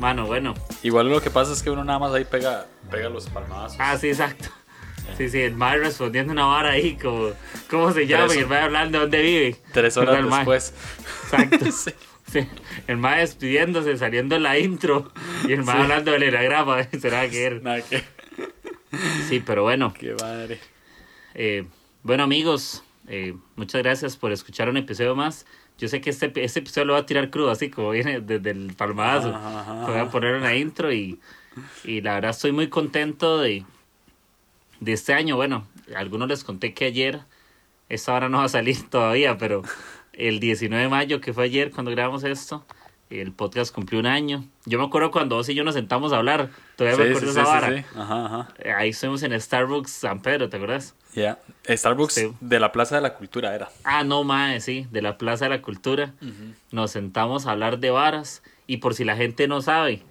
Mano, bueno. Igual lo que pasa es que uno nada más ahí pega, pega los palmadazos. Ah, sí, exacto. Sí, sí, el mae respondiendo una vara ahí, como, ¿cómo se llama? Tres- Y el mae hablando de dónde vive. Tres horas después. Exacto. Sí. Sí. El mae despidiéndose, saliendo en la intro. Y el mae Sí. hablando del enagrama. Será que era. Nada que. Sí, pero bueno. Qué madre. Eh, bueno, amigos, eh, muchas gracias por escuchar un episodio más. Yo sé que este, este episodio lo va a tirar crudo, así como viene desde el palmadazo. Ajá, ajá, Voy a poner una intro y, y la verdad estoy muy contento de, de este año. Bueno, a algunos les conté que ayer, esta hora no va a salir todavía, pero el 19 de mayo, que fue ayer cuando grabamos esto, el podcast cumplió un año. Yo me acuerdo cuando vos y yo nos sentamos a hablar, todavía me Sí, acuerdo sí, de esa sí, vara. Ajá, ajá. Eh, Ahí estuvimos en Starbucks San Pedro, ¿te acuerdas? Ya. Starbucks de la Plaza de la Cultura era. Ah, no, mae, sí, de la Plaza de la Cultura. Nos sentamos a hablar de varas y por si la gente no sabe,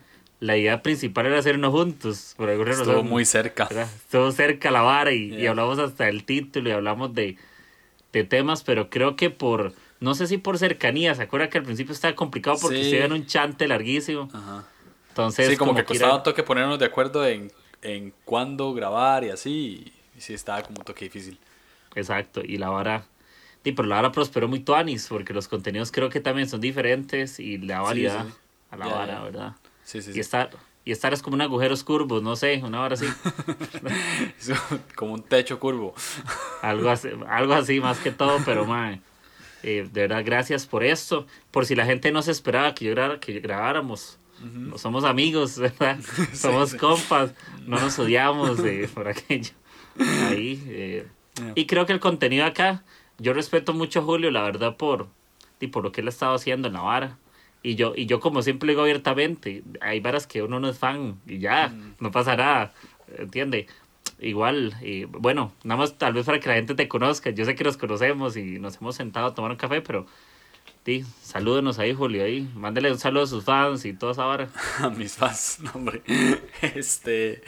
la idea principal era hacernos juntos. Por alguna Estuvo razón, muy cerca. ¿verdad? Estuvo cerca la vara y, y hablamos hasta el título y hablamos de, de temas, pero creo que por, no sé si por cercanía, ¿se acuerda que al principio estaba complicado porque Sí. estuve en un chante larguísimo? Ajá. Entonces, sí, como, que costaba un toque ponernos de acuerdo en, en cuándo grabar y así. Y sí, estaba como un toque difícil. Exacto, y la vara, y pero la vara prosperó muy tuanis, porque los contenidos creo que también son diferentes y la Sí, variedad sí. a la vara. ¿verdad? Sí, sí, Y sí. estar, y estar es como un agujeros curvos, no sé, una vara así, como un techo curvo. algo así, algo así más que todo, pero mae, eh, de verdad gracias por esto, por si la gente no se esperaba que yo grabara, que grabáramos. No somos amigos, ¿verdad? Somos sí. compas, no nos odiamos eh, por aquello. Ahí. eh, Yeah. Y creo que el contenido acá, yo respeto mucho a Julio, la verdad, por, y por lo que él ha estado haciendo en la vara. Y yo, y yo como siempre digo abiertamente, hay varas que uno no es fan y ya, no pasa nada, ¿entiende? Igual, y bueno, nada más tal vez para que la gente te conozca, yo sé que nos conocemos y nos hemos sentado a tomar un café, pero sí, salúdenos ahí, Julio, ahí, mándele un saludo a sus fans y toda esa vara. a mis fans, no, hombre. Este,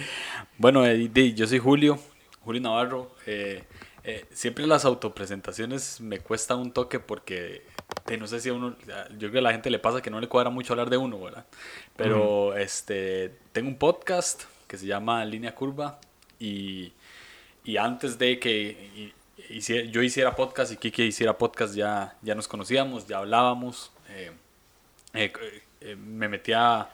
bueno, eh, yo soy Julio, Julio Navarro. eh, eh, siempre las autopresentaciones me cuesta un toque porque eh, no sé si a uno, yo creo que a la gente le pasa que no le cuadra mucho hablar de uno, ¿verdad? Pero este, tengo un podcast que se llama Línea Curva y, y antes de que yo hiciera podcast y Kike hiciera podcast ya, ya nos conocíamos, ya hablábamos. eh, eh, eh, me metía,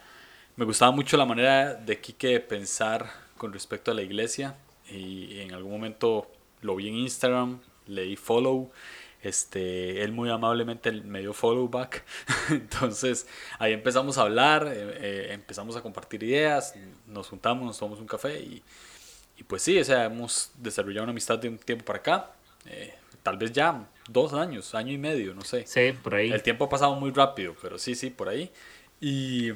me gustaba mucho la manera de de pensar con respecto a la iglesia y en algún momento lo vi en Instagram, le di follow, este, él muy amablemente me dio follow back, entonces ahí empezamos a hablar, empezamos a compartir ideas, nos juntamos, nos tomamos un café y, y pues sí, o sea, hemos desarrollado una amistad de un tiempo para acá, eh, tal vez ya dos años, año y medio, no sé. Sí, por ahí. El tiempo ha pasado muy rápido, pero sí, sí, por ahí. Y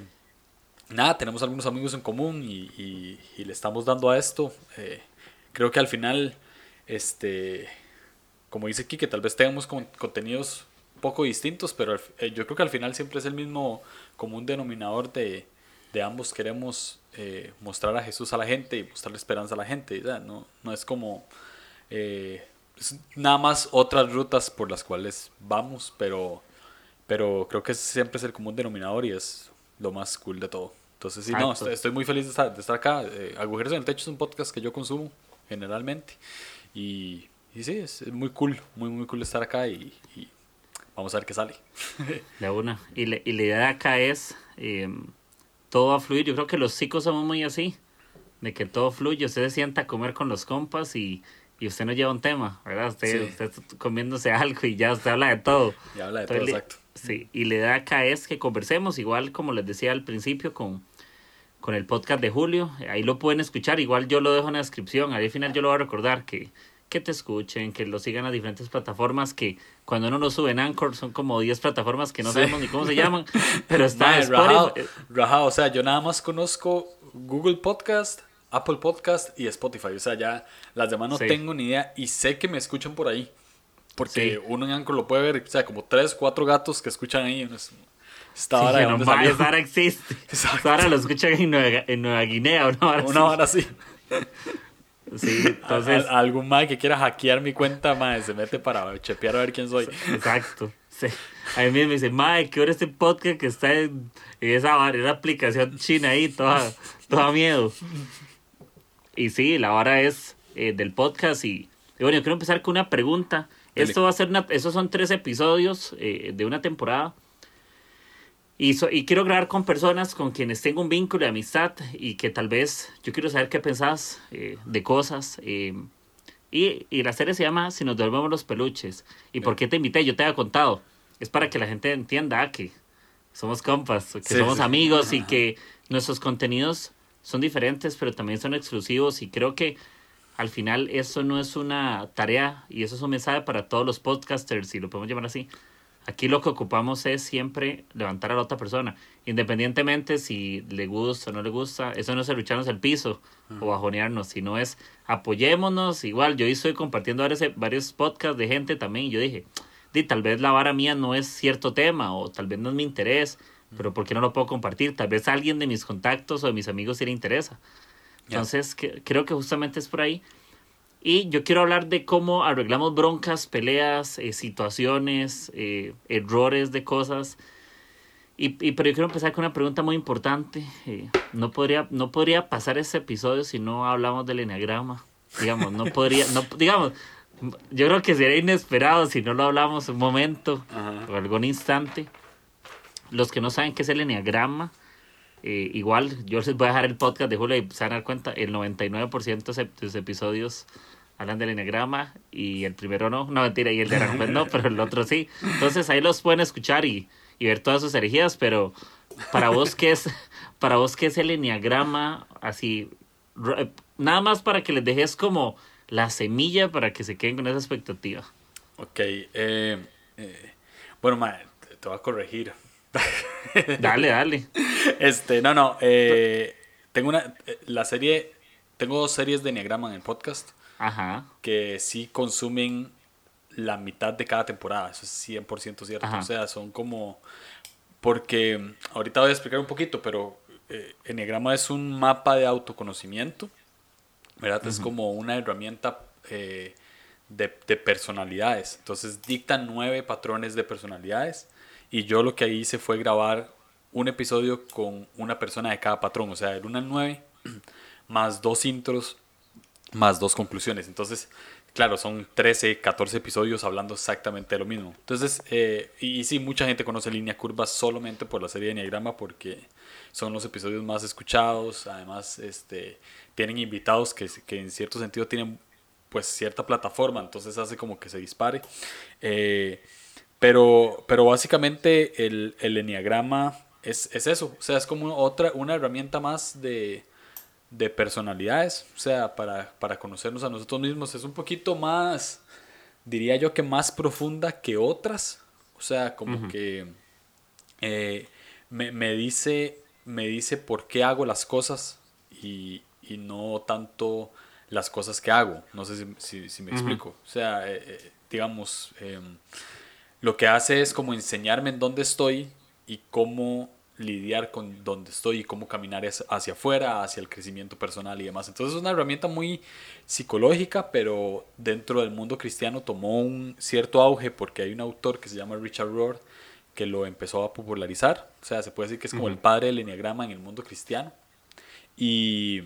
nada, tenemos algunos amigos en común y, y- y le estamos dando a esto. Eh, creo que al final, este, como dice Kike, tal vez tengamos con- contenidos poco distintos, pero eh, yo creo que al final siempre es el mismo común denominador de, de ambos queremos eh, mostrar a Jesús a la gente y mostrarle esperanza a la gente. No, no es como... eh, es nada más otras rutas por las cuales vamos, pero, pero creo que siempre es el común denominador y es lo más cool de todo. Entonces, sí, no, estoy, estoy muy feliz de estar, de estar acá. Eh, Agujeros en el Techo es un podcast que yo consumo generalmente y, y sí, es, es muy cool, muy, muy cool estar acá y, y vamos a ver qué sale. De una. Y, le- y la idea de acá es, eh, todo va a fluir. Yo creo que los chicos somos muy así, de que todo fluye. Usted se sienta a comer con los compas y, y usted no lleva un tema, ¿verdad? Usted, Sí. usted está comiéndose algo y ya usted habla de todo. Y habla de Entonces, todo, le- exacto. Sí, y la idea acá es que conversemos, igual como les decía al principio, con, con el podcast de Julio. Ahí lo pueden escuchar, igual yo lo dejo en la descripción. Ahí al final yo lo voy a recordar que, que te escuchen, que lo sigan a diferentes plataformas que cuando uno lo sube en Anchor son como 10 plataformas que no sabemos ni cómo se llaman, pero está Mae, Spotify. rajado, rajado, o sea, yo nada más conozco Google Podcast, Apple Podcast y Spotify. O sea, ya las demás no Sí. tengo ni idea y sé que me escuchan por ahí. Porque Sí. uno en Anchor lo puede ver, o sea, como tres, cuatro gatos que escuchan ahí. uno es- Esta Sí, vara no, salió? esa vara existe. Esa vara lo escuchan en Nueva, en Nueva Guinea, una vara Una vara así. Sí, entonces, Al- algún mae que quiera hackear mi cuenta, mae, se mete para chepear a ver quién soy. exacto. Sí. A mí me dice, mae, ¿qué hora este podcast que está en, en esa esa aplicación china ahí, toda, toda miedo? Y sí, la vara es eh, del podcast y, y bueno, yo quiero empezar con una pregunta. Dele. Esto va a ser una, esos son tres episodios eh, de una temporada. Y, so- y quiero grabar con personas con quienes tengo un vínculo de amistad y que tal vez yo quiero saber qué pensás eh, de cosas. eh, y, y la serie se llama Si nos devolvemos los peluches. ¿Y por qué te invité? Yo te había contado. Es para que la gente entienda que somos compas, que Sí, somos sí. amigos y que nuestros contenidos son diferentes, pero también son exclusivos. Y creo que al final eso no es una tarea y eso es un mensaje para todos los podcasters, si lo podemos llamar así. Aquí lo que ocupamos es siempre levantar a la otra persona, independientemente si le gusta o no le gusta. Eso no es lucharnos el piso o bajonearnos, sino es apoyémonos. Igual, yo estoy compartiendo varios, varios podcasts de gente también y yo dije, di, tal vez la vara mía no es cierto tema o tal vez no es mi interés, pero ¿por qué no lo puedo compartir? Tal vez a alguien de mis contactos o de mis amigos sí le interesa. Entonces, que- creo que justamente es por ahí. Y yo quiero hablar de cómo arreglamos broncas, peleas, eh, situaciones, eh, errores de cosas. Y, y- pero yo quiero empezar con una pregunta muy importante. Eh, no, podría, no podría pasar ese episodio si no hablamos del enneagrama. Digamos, no podría, no, digamos, yo creo que sería inesperado si no lo hablamos un momento Ajá. o algún instante. Los que no saben qué es el enneagrama, eh, igual yo les voy a dejar el podcast de Julio y se van a dar cuenta, el 99% de los episodios hablan del enneagrama y el primero no, no mentira, y el de Aranjuez no, pero el otro sí. Entonces ahí los pueden escuchar y, y ver todas sus herejías, pero para vos qué es, para vos qué es el enneagrama, así, r- nada más para que les dejes como la semilla para que se queden con esa expectativa. Ok, eh, eh, bueno, te voy a corregir. Dale, dale. Este, no, no, eh, tengo una, eh, la serie, tengo dos series de Enneagrama en el podcast Ajá. que sí consumen la mitad de cada temporada, eso es 100% cierto, Ajá. o sea, son como, porque mm, ahorita voy a explicar un poquito, pero eh, Enneagrama es un mapa de autoconocimiento, ¿verdad? Es como una herramienta eh, de, de personalidades, entonces dicta nueve patrones de personalidades y yo lo que hice fue grabar un episodio con una persona de cada patrón, o sea, era una nueve más dos intros más dos conclusiones. Entonces, claro, son 13, 14 episodios hablando exactamente de lo mismo. Entonces, eh, y, y sí, mucha gente conoce Línea Curva solamente por la serie de Enneagrama porque son los episodios más escuchados. Además, este, tienen invitados que, que en cierto sentido tienen pues cierta plataforma, entonces hace como que se dispare. Eh, pero, pero básicamente el, el Enneagrama es, es eso, o sea, es como otra, una herramienta más de, de personalidades, o sea, para, para conocernos a nosotros mismos. Es un poquito más, diría yo que más profunda que otras, o sea, como que eh, me, me dice, me dice por qué hago las cosas y, y no tanto las cosas que hago. No sé si, si- si me explico. O sea, eh, eh, digamos, em, lo que hace es como enseñarme en dónde estoy y cómo lidiar con dónde estoy y cómo caminar hacia afuera, hacia el crecimiento personal y demás. Entonces es una herramienta muy psicológica, pero dentro del mundo cristiano tomó un cierto auge porque hay un autor que se llama Richard Rohr que lo empezó a popularizar. O sea, se puede decir que es como el padre del enneagrama en el mundo cristiano. Y,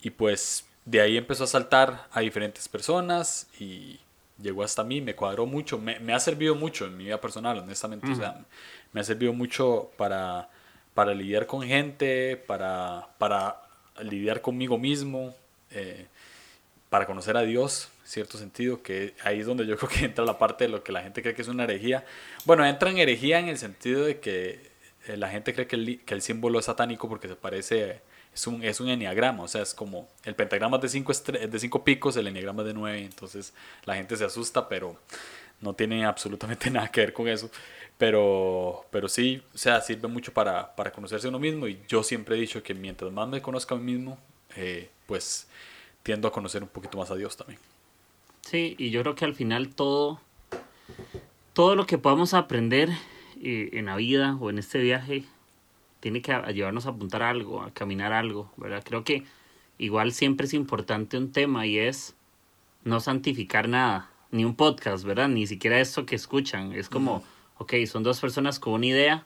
y pues de ahí empezó a saltar a diferentes personas y llegó hasta mí, me cuadró mucho, me, me ha servido mucho en mi vida personal, honestamente. O sea, me ha servido mucho para, para lidiar con gente, para, para lidiar conmigo mismo, eh, para conocer a Dios, en cierto sentido, que ahí es donde yo creo que entra la parte de lo que la gente cree que es una herejía. Bueno, entra en herejía en el sentido de que eh, la gente cree que el, que el símbolo es satánico porque se parece, es un, es un enneagrama, o sea, es como, el pentagrama es de cinco, de cinco picos, el enneagrama es de nueve, entonces la gente se asusta, pero no tiene absolutamente nada que ver con eso. Pero, pero sí, o sea, sirve mucho para, para conocerse a uno mismo y yo siempre he dicho que mientras más me conozca a mí mismo, eh, pues tiendo a conocer un poquito más a Dios también. Sí, y yo creo que al final todo, todo lo que podamos aprender eh, en la vida o en este viaje tiene que llevarnos a apuntar algo, a caminar algo, ¿verdad? Creo que igual siempre es importante un tema y es no santificar nada, ni un podcast, ¿verdad? Ni siquiera esto que escuchan. Es como, ok, son dos personas con una idea,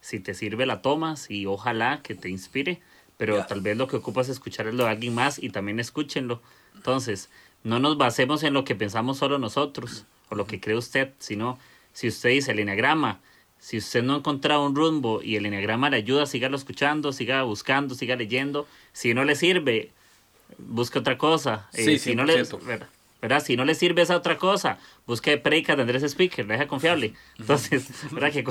si te sirve la tomas y ojalá que te inspire, pero tal vez lo que ocupas es escucharlo de alguien más y también escúchenlo. Entonces, no nos basemos en lo que pensamos solo nosotros o lo que cree usted, sino si usted dice el enneagrama, si usted no ha encontrado un rumbo y el enneagrama le ayuda, sígalo escuchando, siga buscando, siga leyendo. Si no le sirve, busque otra cosa. Sí, eh, si no le, ¿verdad? Si no le sirve esa otra cosa, busque predicas de Andrés Speaker, deja confiable. Entonces, ¿verdad? Que,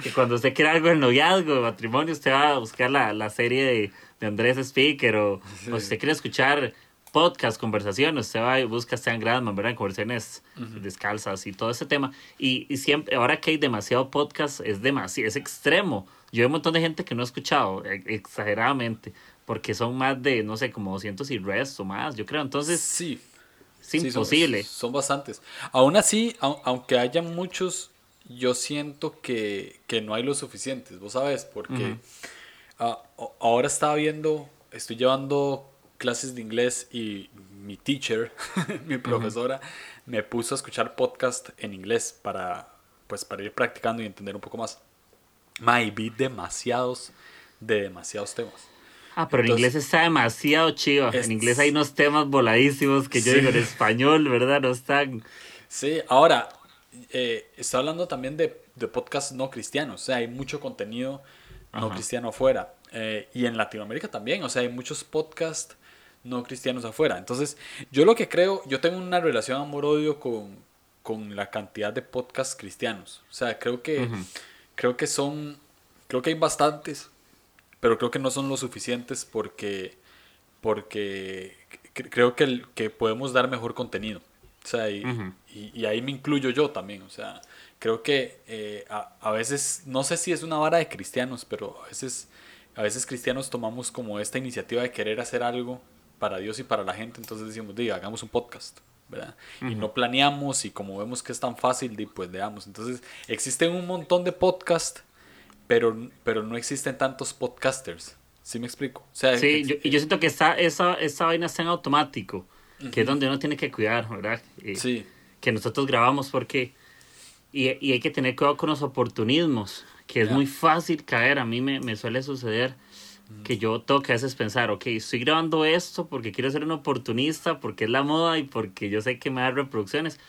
que, cuando usted quiera algo en noviazgo, de matrimonio, usted va a buscar la, la serie de, de, Andrés Speaker o, o, si usted quiere escuchar podcast, conversaciones, usted va y busca a Stan Gradman, ¿verdad? Conversaciones uh -huh. descalzas y todo ese tema. Y, y, siempre, ahora que hay demasiado podcast, es demasiado, es extremo. Yo hay un montón de gente que no he escuchado, exageradamente, porque son más de, no sé, como 200 y resto más, yo creo. Entonces, sí. Es imposible. Sí, son, son, bastantes. Aún así, aunque haya muchos, yo siento que, que, no hay los suficientes, vos sabes, porque uh -huh. uh, ahora estaba viendo, estoy llevando clases de inglés y mi teacher, mi profesora, uh -huh. me puso a escuchar podcast en inglés para, pues, para ir practicando y entender un poco más. Ma, y vi demasiados, de demasiados temas. Ah, pero Entonces, en inglés está demasiado chido. Es... En inglés hay unos temas voladísimos que yo sí. digo en español, ¿verdad? No están. Sí, ahora, eh, estoy hablando también de, de podcasts no cristianos. O sea, hay mucho contenido no Ajá. cristiano afuera. Eh, y en Latinoamérica también. O sea, hay muchos podcasts no cristianos afuera. Entonces, yo lo que creo, yo tengo una relación amor-odio con, con la cantidad de podcasts cristianos. O sea, creo que, uh -huh. creo que son, creo que hay bastantes pero creo que no son lo suficientes porque, porque creo que, que podemos dar mejor contenido. O sea, y, uh -huh. y, y, ahí me incluyo yo también. O sea, creo que eh, a, a, veces, no sé si es una vara de cristianos, pero a veces, a veces cristianos tomamos como esta iniciativa de querer hacer algo para Dios y para la gente. Entonces decimos, diga, hagamos un podcast. ¿verdad? Uh -huh. Y no planeamos y como vemos que es tan fácil, pues veamos. Entonces, existen un montón de podcasts pero, pero no existen tantos podcasters. ¿Sí me explico? O sea, sí, yo, y yo siento que esa, esa, esa vaina está en automático, uh -huh. que es donde uno tiene que cuidar, ¿verdad? Y, sí. Que nosotros grabamos porque... Y, y, hay que tener cuidado con los oportunismos, que es yeah. muy fácil caer. A mí me, me suele suceder. Que yo tengo que a veces pensar, ok, estoy grabando esto porque quiero ser un oportunista, porque es la moda y porque yo sé que me da reproducciones,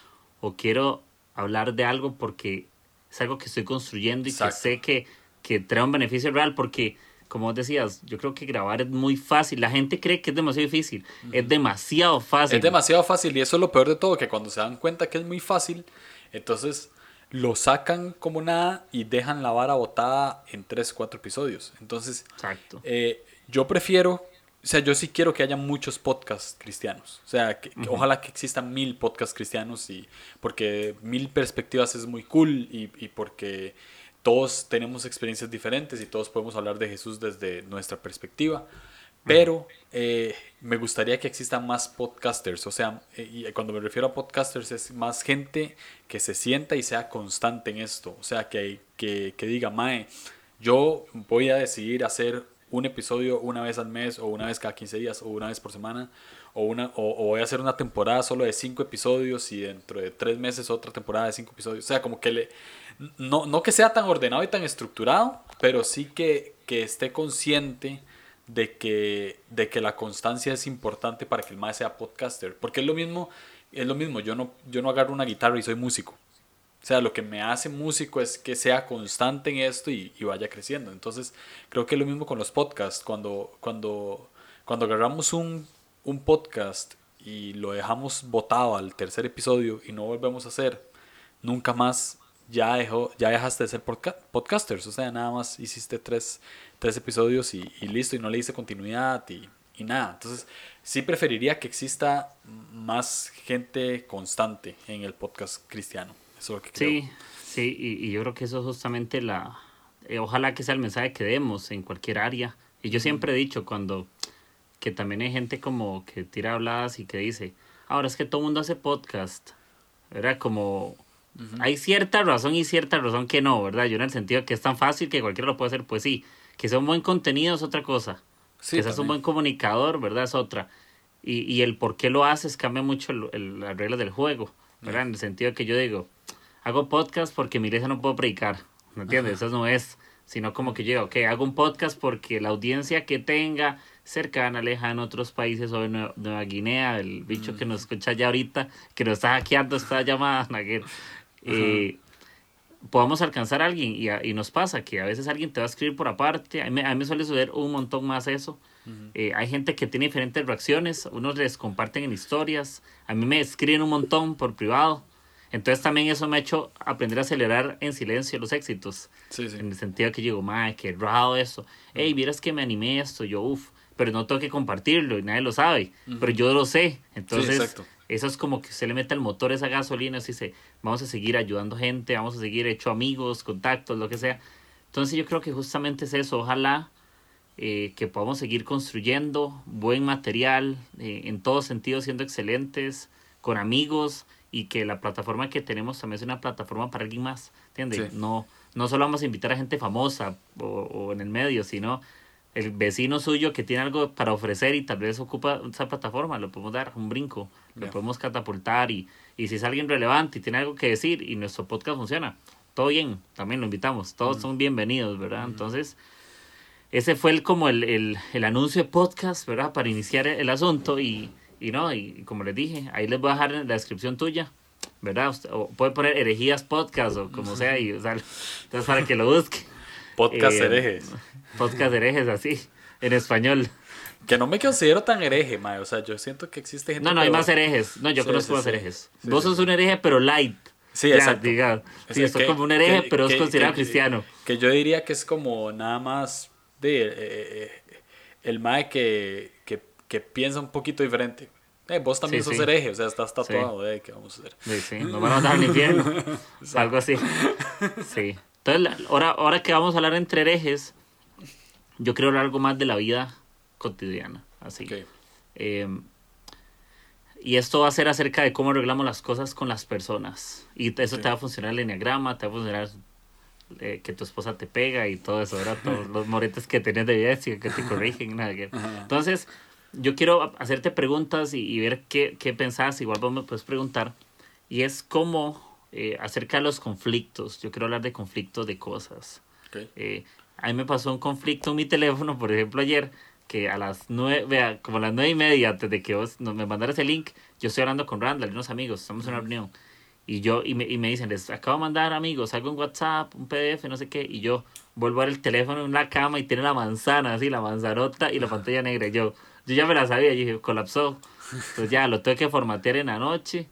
o quiero hablar de algo porque es algo que estoy construyendo y Exacto. que sé que que trae un beneficio real porque como vos decías, yo creo que grabar es muy fácil. La gente cree que es demasiado difícil. Uh -huh. Es demasiado fácil. Es demasiado fácil y eso es lo peor de todo, que cuando se dan cuenta que es muy fácil, entonces lo sacan como nada y dejan la vara botada en 3, 4 episodios. Entonces, Exacto. Eh, yo prefiero, o sea, yo sí quiero que haya muchos podcasts cristianos. O sea, que, uh -huh. ojalá que existan mil podcasts cristianos y porque mil perspectivas es muy cool y, y porque todos tenemos experiencias diferentes y todos podemos hablar de Jesús desde nuestra perspectiva. Pero eh, me gustaría que existan más podcasters. O sea, eh, y cuando me refiero a podcasters es más gente que se sienta y sea constante en esto. O sea, que, que, que diga, Mae, yo voy a decidir hacer un episodio una vez al mes o una vez cada 15 días o una vez por semana o, una, o, voy a hacer una temporada solo de 5 episodios y dentro de 3 meses otra temporada de 5 episodios. O sea, como que le, no, no que sea tan ordenado y tan estructurado, pero sí que, que esté consciente de que, de que la constancia es importante para que el más sea podcaster. Porque es lo mismo, es lo mismo yo, no, yo no agarro una guitarra y soy músico. O sea, lo que me hace músico es que sea constante en esto y, vaya creciendo. Entonces, creo que es lo mismo con los podcasts. Cuando, cuando, cuando agarramos un, un podcast y lo dejamos botado al tercer episodio y no volvemos a hacer nunca más ya, dejó, ya dejaste de ser podca podcasters, o sea, nada más hiciste tres, tres episodios y, y, listo, y no le hice continuidad y, y, nada. Entonces, sí preferiría que exista más gente constante en el podcast cristiano. Eso es lo que creo. Sí, sí, y, y yo creo que eso es justamente la... Eh, ojalá que sea el mensaje que demos en cualquier área. Y yo siempre he dicho cuando que también hay gente como que tira habladas y que dice, ahora es que todo el mundo hace podcast. Era como, hay cierta razón y cierta razón que no, ¿verdad? Yo en el sentido que es tan fácil que cualquiera lo puede hacer, pues sí. Que sea un buen contenido es otra cosa. Sí, que seas un buen comunicador, ¿verdad? Es otra. Y, y el por qué lo haces cambia mucho el, el- las reglas del juego, ¿verdad? En el sentido que yo digo, hago podcast porque mi iglesia no puedo predicar, ¿me entiendes? Eso no es, sino como que yo digo, ok, hago un podcast porque la audiencia que tenga cercana, lejana, en otros países o en Nueva, Nueva Guinea, el bicho que nos escucha ya ahorita, que nos está hackeando esta llamada, eh, podamos alcanzar a alguien y, a- y nos pasa que a veces alguien te va a escribir por aparte, a mí, a mí me suele suceder un montón más eso. Eh, hay gente que tiene diferentes reacciones, unos les comparten en historias, a mí me escriben un montón por privado. Entonces también eso me ha hecho aprender a celebrar en silencio los éxitos. Sí, sí. En el sentido que yo digo, madre, qué raro eso. Hey, vieras que me animé esto, yo, uff, pero no tengo que compartirlo y nadie lo sabe, pero yo lo sé. Entonces, exacto. Eso es como que se le mete al motor esa gasolina, así dice, vamos a seguir ayudando gente, vamos a seguir hecho amigos, contactos, lo que sea. Entonces yo creo que justamente es eso, ojalá eh, que podamos seguir construyendo buen material, eh, en todos sentidos siendo excelentes, con amigos y que la plataforma que tenemos también sea una plataforma para alguien más, ¿entiendes? Sí. No, no solo vamos a invitar a gente famosa o, o en el medio, sino el vecino suyo que tiene algo para ofrecer y tal vez ocupa esa plataforma, lo podemos dar un brinco, lo Ya. podemos catapultar y, y si es alguien relevante y tiene algo que decir y nuestro podcast funciona, todo bien, también lo invitamos, todos son bienvenidos, ¿verdad? Entonces, ese fue el, como el, el, el anuncio de podcast, ¿verdad? Para iniciar el, el asunto y, y no, y como les dije, ahí les voy a dejar en la descripción tuya, ¿verdad? O puede poner herejías podcast o como sea, y, o sea, entonces para que lo busque. Podcast Eh, herejes. Podcast herejes así, en español. Que no me considero tan hereje, mae. O sea, yo siento que existe gente. No, no, hay peor. más herejes. No, yo Sí, conozco sí, más sí. herejes. Vos sos un hereje, pero light. Sí, Ya, exacto. diga. O Sí, sos como un hereje, que- pero es que- considerado que- cristiano. Que yo diría que es como nada más de eh, eh, el mae que, que, que piensa un poquito diferente. Eh, vos también sos hereje, o sea, estás tatuado, eh, ¿qué vamos a hacer? Sí, sí, nos van a mandar al infierno. Algo así. Sí. Entonces, ahora, ahora que vamos a hablar entre herejes, yo quiero hablar algo más de la vida cotidiana. Así. Ok. Eh, y esto va a ser acerca de cómo arreglamos las cosas con las personas. Y eso Ok. te va a funcionar el enneagrama, te va a funcionar eh, que tu esposa te pega y todo eso, ¿verdad? Todos los moretes que tenés de evidencia que te corrigen. nada que- Entonces, yo quiero hacerte preguntas y, y ver qué, qué pensás. Igual vos me puedes preguntar. Y es cómo eh, acerca de los conflictos. Yo quiero hablar de conflictos de cosas. Ok. Eh, a mí me pasó un conflicto en mi teléfono, por ejemplo, ayer, que a las nueve, vea, como a las nueve y media, antes de que vos me mandaras el link, yo estoy hablando con Randall y unos amigos, estamos en una reunión. Y yo, y me, y me dicen, les acabo de mandar amigos, algo en WhatsApp, un PDF, no sé qué, y yo vuelvo a ver el teléfono en la cama y tiene la manzana, así, la manzanota y la pantalla negra. Yo, yo ya me la sabía, y dije, colapsó. Entonces ya lo tuve que formatear en la noche.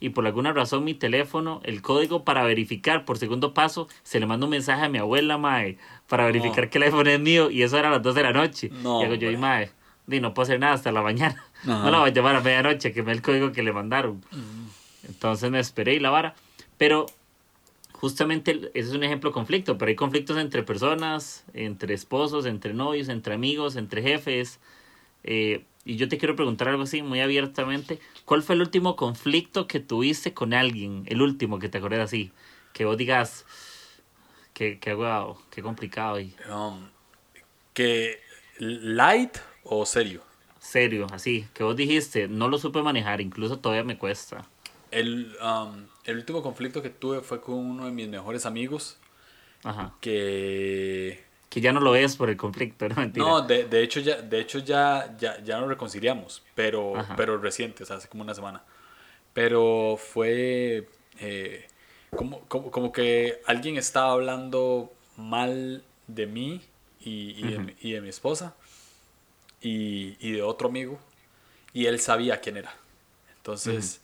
Y por alguna razón mi teléfono, el código para verificar por segundo paso, se le manda un mensaje a mi abuela, mae, para verificar No. que el iPhone es mío. Y eso era a las 2 de la noche. No, y hago yo, y mae, di, no puedo hacer nada hasta la mañana. Ajá. No la voy a llamar a medianoche, que me el código que le mandaron. Entonces me esperé y la vara. Pero justamente ese es un ejemplo de conflicto, pero hay conflictos entre personas, entre esposos, entre novios, entre amigos, entre jefes. eh, y yo te quiero preguntar algo así muy abiertamente. ¿Cuál fue el último conflicto que tuviste con alguien? El último que te acuerdas así. Que vos digas, qué, qué, guau, qué complicado y Um, que light o serio. serio, así. Que vos dijiste, no lo supe manejar, incluso todavía me cuesta. El, um, el último conflicto que tuve fue con uno de mis mejores amigos Ajá. que Que ya no lo ves por el conflicto, no mentira. No, de, de hecho ya, de hecho ya, ya, ya nos reconciliamos, pero, Ajá. pero reciente, o sea, hace como una semana. Pero fue eh, como, como, como que alguien estaba hablando mal de mí y, y, de, y de mi esposa y, y de otro amigo y él sabía quién era. Entonces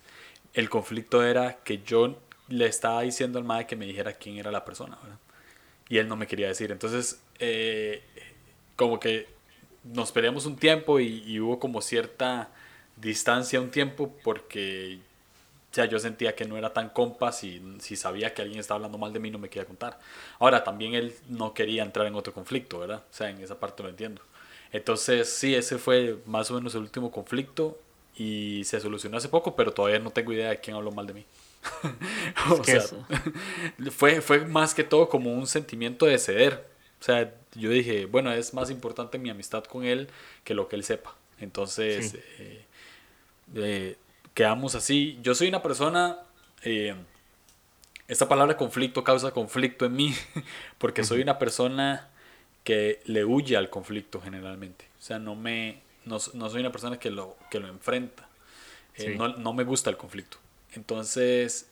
el conflicto era que yo, le estaba diciendo al madre que me dijera quién era la persona, ¿verdad? Y él no me quería decir. Entonces, eh, como que nos peleamos un tiempo y, hubo como cierta distancia un tiempo porque ya yo sentía que no era tan compa si, si sabía que alguien estaba hablando mal de mí no me quería contar. Ahora, también él no quería entrar en otro conflicto, ¿verdad? O sea, en esa parte lo entiendo. Entonces, sí, ese fue más o menos el último conflicto y se solucionó hace poco, pero todavía no tengo idea de quién habló mal de mí. o sea, fue, fue más que todo como un sentimiento de ceder. O sea, yo dije, bueno, es más importante mi amistad con él que lo que él sepa. Entonces, eh, eh, quedamos así. Yo soy una persona, eh, esta palabra conflicto causa conflicto en mí, porque soy una persona que le huye al conflicto generalmente. O sea, no, me, no, no soy una persona que lo, que lo enfrenta. no, no, me gusta el conflicto. Entonces,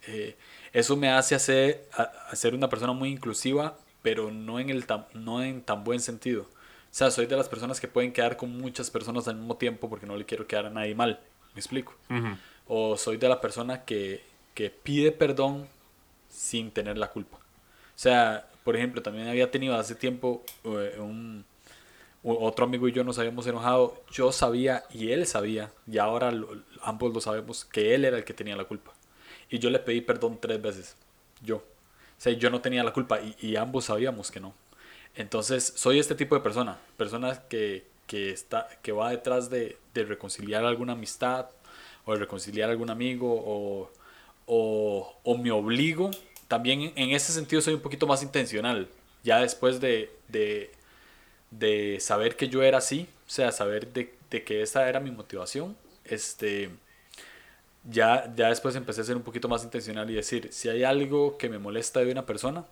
eso me hace hacer, hacer una persona muy inclusiva pero no en, el no en tan buen sentido. O sea, soy de las personas que pueden quedar con muchas personas al mismo tiempo porque no le quiero quedar a nadie mal. ¿Me explico? O soy de la persona que, que pide perdón sin tener la culpa. O sea, por ejemplo, también había tenido hace tiempo eh, un, otro amigo y yo nos habíamos enojado. Yo sabía y él sabía, y ahora ambos lo sabemos, que él era el que tenía la culpa. Y yo le pedí perdón tres veces. Yo. O sea, yo no tenía la culpa y, ambos sabíamos que no. Entonces, soy este tipo de persona, persona que, que, está, que va detrás de, de, reconciliar alguna amistad o de reconciliar algún amigo o, o, o, me obligo. También en ese sentido soy un poquito más intencional. Ya después de, de, de saber que yo era así, o sea, saber de, de que esa era mi motivación, este ya, ya después empecé a ser un poquito más intencional y decir, si hay algo que me molesta de una persona,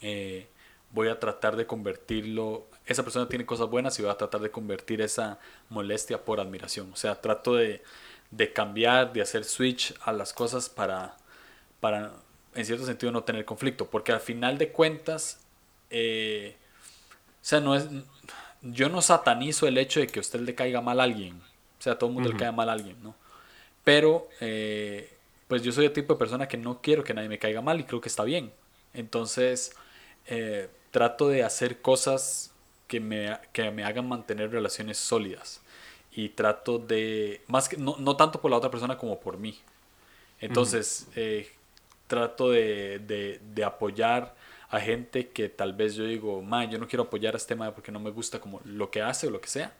eh, voy a tratar de convertirlo, esa persona tiene cosas buenas y voy a tratar de convertir esa molestia por admiración. O sea, trato de, de cambiar, de hacer switch a las cosas para, para, en cierto sentido, no tener conflicto. Porque al final de cuentas, eh, o sea, no es, yo no satanizo el hecho de que a usted le caiga mal a alguien. O sea, a todo el mundo le caiga mal a alguien, ¿no? Pero, eh, pues yo soy el tipo de persona que no quiero que nadie me caiga mal y creo que está bien. Entonces, eh, trato de hacer cosas que me, que me hagan mantener relaciones sólidas. Y trato de, más que, no, no tanto por la otra persona como por mí. Entonces, eh, trato de, de, de, apoyar a gente que tal vez yo digo, ma, yo no quiero apoyar a este ma porque no me gusta como lo que hace o lo que sea.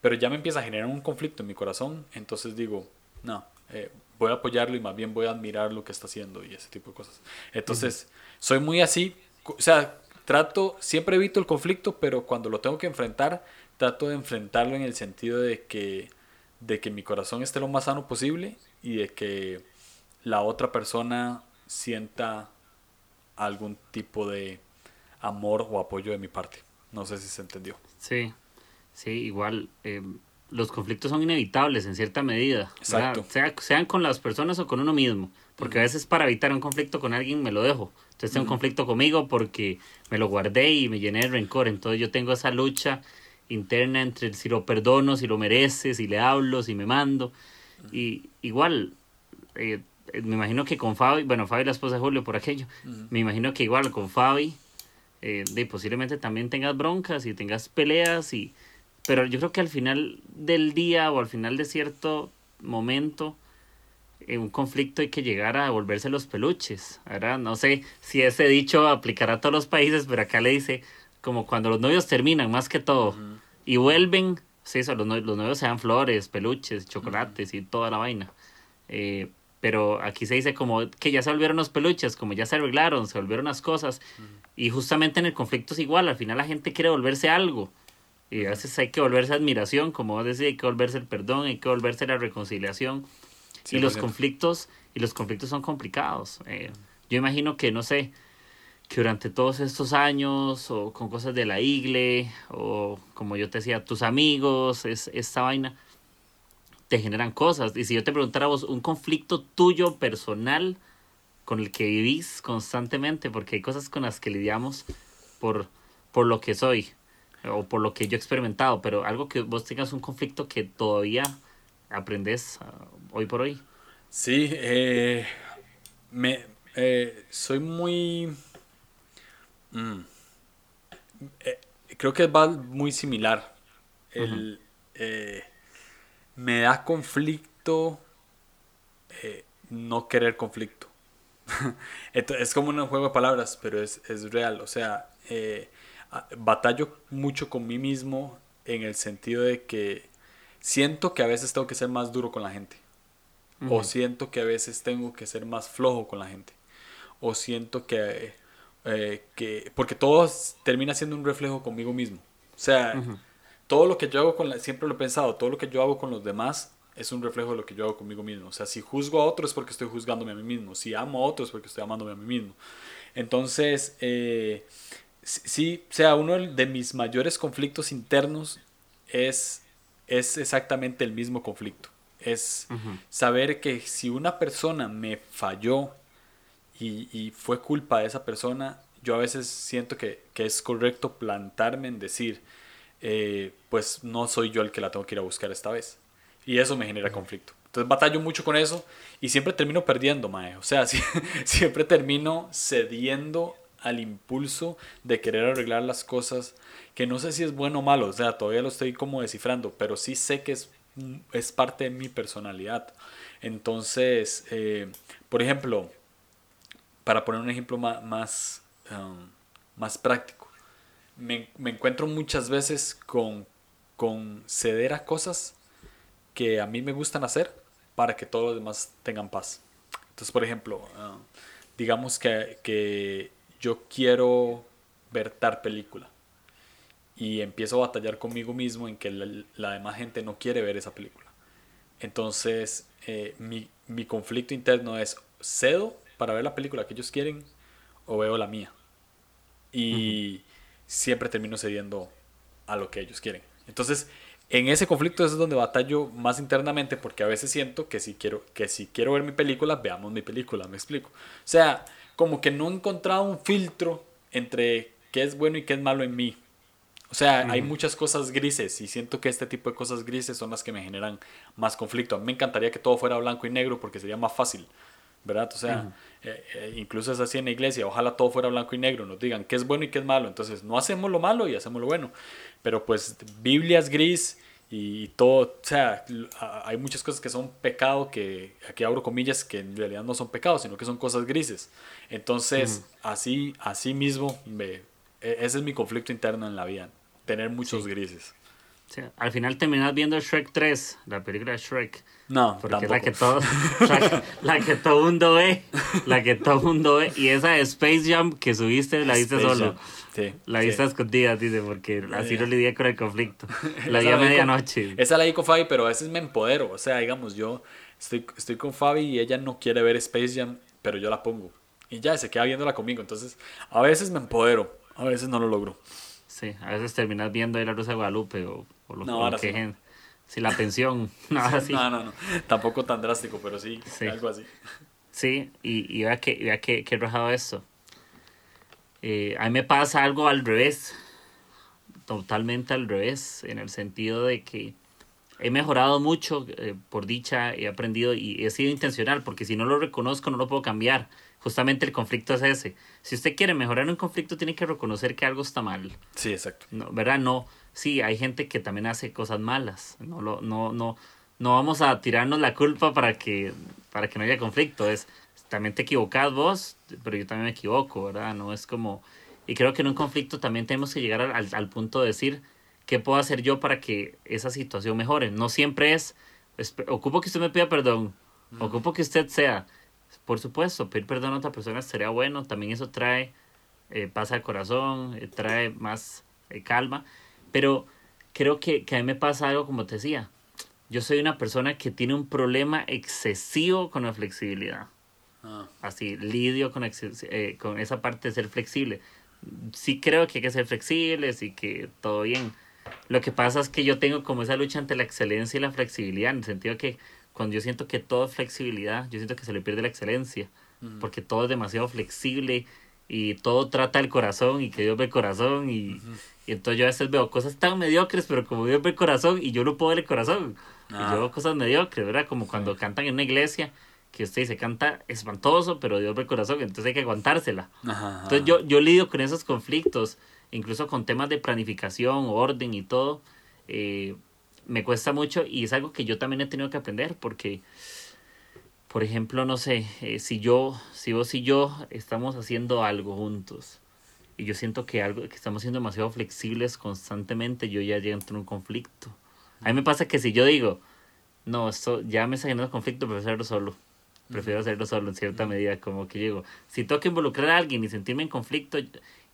Pero ya me empieza a generar un conflicto en mi corazón. Entonces digo, no, eh, voy a apoyarlo y más bien voy a admirar lo que está haciendo y ese tipo de cosas. Entonces, soy muy así, o sea, trato, siempre evito el conflicto, pero cuando lo tengo que enfrentar, trato de enfrentarlo en el sentido de que, de que mi corazón esté lo más sano posible y de que la otra persona sienta algún tipo de amor o apoyo de mi parte. No sé si se entendió. Sí, sí, igual. Eh, los conflictos son inevitables en cierta medida. Exacto. sean con las personas o con uno mismo. Porque a veces para evitar un conflicto con alguien me lo dejo. Entonces tengo un conflicto conmigo porque me lo guardé y me llené de rencor. Entonces yo tengo esa lucha interna entre si lo perdono, si lo merece, si le hablo, si me mando. Y igual, eh, me imagino que con Fabi, bueno, Fabi la esposa de Julio por aquello, me imagino que igual con Fabi, eh, de, posiblemente también tengas broncas y tengas peleas y pero yo creo que al final del día o al final de cierto momento, en un conflicto hay que llegar a devolverse los peluches. ¿verdad? No sé si ese dicho aplicará a todos los países, pero acá le dice como cuando los novios terminan, más que todo, y vuelven, sí, eso, los, novios, los novios se dan flores, peluches, chocolates y toda la vaina. Eh, pero aquí se dice como que ya se volvieron los peluches, como ya se arreglaron, se volvieron las cosas. Y justamente en el conflicto es igual, al final la gente quiere volverse algo. Y a veces hay que volverse admiración, como vos decís, hay que volverse el perdón, hay que volverse la reconciliación. y los conflictos, y los conflictos son complicados. Eh, yo imagino que, no sé, que durante todos estos años, o con cosas de la igle, o como yo te decía, tus amigos, es, esta vaina, te generan cosas. Y si yo te preguntara vos un conflicto tuyo personal con el que vivís constantemente, porque hay cosas con las que lidiamos por, por lo que soy o por lo que yo he experimentado, pero algo que vos tengas un conflicto que todavía aprendes ah, hoy por hoy. Sí, eh, me, eh, soy muy... mm, eh, creo que va muy similar. El, eh, me da conflicto eh, no querer conflicto. Es como un juego de palabras, pero es, es real. O sea, batallo mucho con mí mismo en el sentido de que siento que a veces tengo que ser más duro con la gente. O siento que a veces tengo que ser más flojo con la gente. O siento que, eh, que... Porque todo termina siendo un reflejo conmigo mismo. O sea, todo lo que yo hago con la... Siempre lo he pensado, todo lo que yo hago con los demás es un reflejo de lo que yo hago conmigo mismo. O sea, si juzgo a otros es porque estoy juzgándome a mí mismo. Si amo a otros es porque estoy amándome a mí mismo. Entonces, eh, sí, sí, o sea, uno de mis mayores conflictos internos es, es exactamente el mismo conflicto. Es saber que si una persona me falló y, y fue culpa de esa persona, yo a veces siento que, que es correcto plantarme en decir, eh, pues no soy yo el que la tengo que ir a buscar esta vez. Y eso me genera conflicto. Entonces batallo mucho con eso y siempre termino perdiendo, mae. O sea, siempre termino cediendo al impulso de querer arreglar las cosas, que no sé si es bueno o malo, o sea, todavía lo estoy como descifrando, pero sí sé que es, es parte de mi personalidad. Entonces, eh, por ejemplo, para poner un ejemplo ma- más, um, más práctico, me, me encuentro muchas veces con, con ceder a cosas que a mí me gustan hacer para que todos los demás tengan paz. Entonces, por ejemplo, ah, digamos que, que yo quiero ver tal película y empiezo a batallar conmigo mismo en que la, la demás gente no quiere ver esa película. Entonces, eh, mi, mi conflicto interno es, ¿cedo para ver la película que ellos quieren o veo la mía? Y siempre termino cediendo a lo que ellos quieren. Entonces, en ese conflicto es donde batallo más internamente porque a veces siento que si quiero, que si quiero ver mi película, veamos mi película, me explico. O sea, como que no he encontrado un filtro entre qué es bueno y qué es malo en mí. O sea, hay muchas cosas grises y siento que este tipo de cosas grises son las que me generan más conflicto. A mí me encantaría que todo fuera blanco y negro porque sería más fácil, ¿verdad? O sea, eh, eh, incluso es así en la iglesia, ojalá todo fuera blanco y negro, nos digan qué es bueno y qué es malo. Entonces, no hacemos lo malo y hacemos lo bueno. Pero pues Biblia es gris y todo, o sea, hay muchas cosas que son pecado que, aquí abro comillas, que en realidad no son pecados, sino que son cosas grises. Entonces, así, así mismo, me, e- ese es mi conflicto interno en la vida, tener muchos grises. Sí, al final terminas viendo Shrek 3, la película de Shrek. No, Porque es la tampoco. que todo, la, la que todo mundo ve, la que todo mundo ve. Y esa de Space Jam que subiste, la viste Space solo. Sí, La sí. viste a escondidas, dice, porque así no lidié con el conflicto. La vi a medianoche. Esa la vi con Fabi, pero a veces me empodero. O sea, digamos, yo estoy, estoy con Fabi y ella no quiere ver Space Jam, pero yo la pongo. Y ya, se queda viéndola conmigo. Entonces, a veces me empodero, a veces no lo logro. Sí, a veces terminas viendo ahí la Rosa de Guadalupe o, o lo, No, o lo ahora que sí no. Si la pensión, no, ahora sí. No, no, no. Tampoco tan drástico, pero sí, Sí. algo así. Sí, y, y vea que, vea que, que rajado esto. Eh, a mí me pasa algo al revés, totalmente al revés, en el sentido de que he mejorado mucho, eh, por dicha, he aprendido y he sido intencional, porque si no lo reconozco no lo puedo cambiar. Justamente el conflicto es ese. Si usted quiere mejorar un conflicto, tiene que reconocer que algo está mal. Sí, exacto. No, ¿verdad? No, sí, hay gente que también hace cosas malas. No, lo, no, no, no vamos a tirarnos la culpa para que, para que no haya conflicto. Es, también te equivocas vos, pero yo también me equivoco, ¿verdad? No es como... Y creo que en un conflicto también tenemos que llegar al, al- punto de decir, ¿qué puedo hacer yo para que esa situación mejore? No siempre es, espe- ocupo que usted me pida perdón, ocupo que usted sea. Por supuesto, pedir perdón a otra persona sería bueno, también eso trae eh, paz al corazón, eh, trae más eh, calma, pero creo que, que a mí me pasa algo como te decía, yo soy una persona que tiene un problema excesivo con la flexibilidad, Ah, así lidio con, eh, con esa parte de ser flexible. Sí creo que hay que ser flexibles y que todo bien. Lo que pasa es que yo tengo como esa lucha entre la excelencia y la flexibilidad, en el sentido que cuando yo siento que todo es flexibilidad, yo siento que se le pierde la excelencia, porque todo es demasiado flexible y todo trata el corazón y que Dios ve el corazón y, y entonces yo a veces veo cosas tan mediocres, pero como Dios ve el corazón y yo no puedo ver el corazón. Ah. Y yo veo cosas mediocres, ¿verdad? Como cuando cantan en una iglesia que usted dice, canta espantoso, pero Dios ve el corazón, entonces hay que aguantársela. Ajá, Entonces yo, yo lidio con esos conflictos, incluso con temas de planificación, orden y todo. eh, me cuesta mucho y es algo que yo también he tenido que aprender porque, por ejemplo, no sé, eh, si yo, si vos y yo estamos haciendo algo juntos y yo siento que algo que estamos siendo demasiado flexibles constantemente, yo ya entro en un conflicto. A mí me pasa que si yo digo, no, esto ya me está generando conflicto, prefiero hacerlo solo. Prefiero hacerlo solo en cierta medida, como que digo, si tengo que involucrar a alguien y sentirme en conflicto,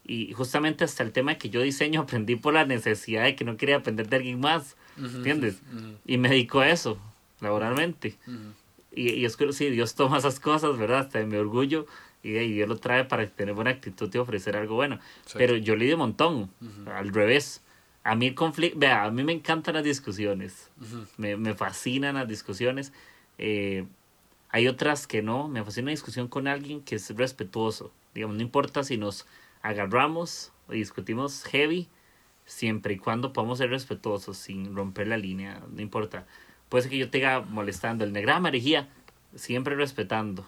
y justamente hasta el tema que yo diseño aprendí por la necesidad de que no quería aprender de alguien más, ¿entiendes? Y me dedico a eso, laboralmente. Y, y es que sí, Dios toma esas cosas, ¿verdad? Hasta de mi orgullo, y, y Dios lo trae para tener buena actitud y ofrecer algo bueno. Sí. Pero yo lidio un montón, al revés. A mí el conflicto, vea, a mí me encantan las discusiones, me, me fascinan las discusiones. Eh, hay otras que no, me fascina una discusión con alguien que es respetuoso. Digamos, no importa si nos agarramos o discutimos heavy, siempre y cuando podamos ser respetuosos, sin romper la línea, no importa. Puede ser que yo te diga molestando el negrama herejía, siempre respetando,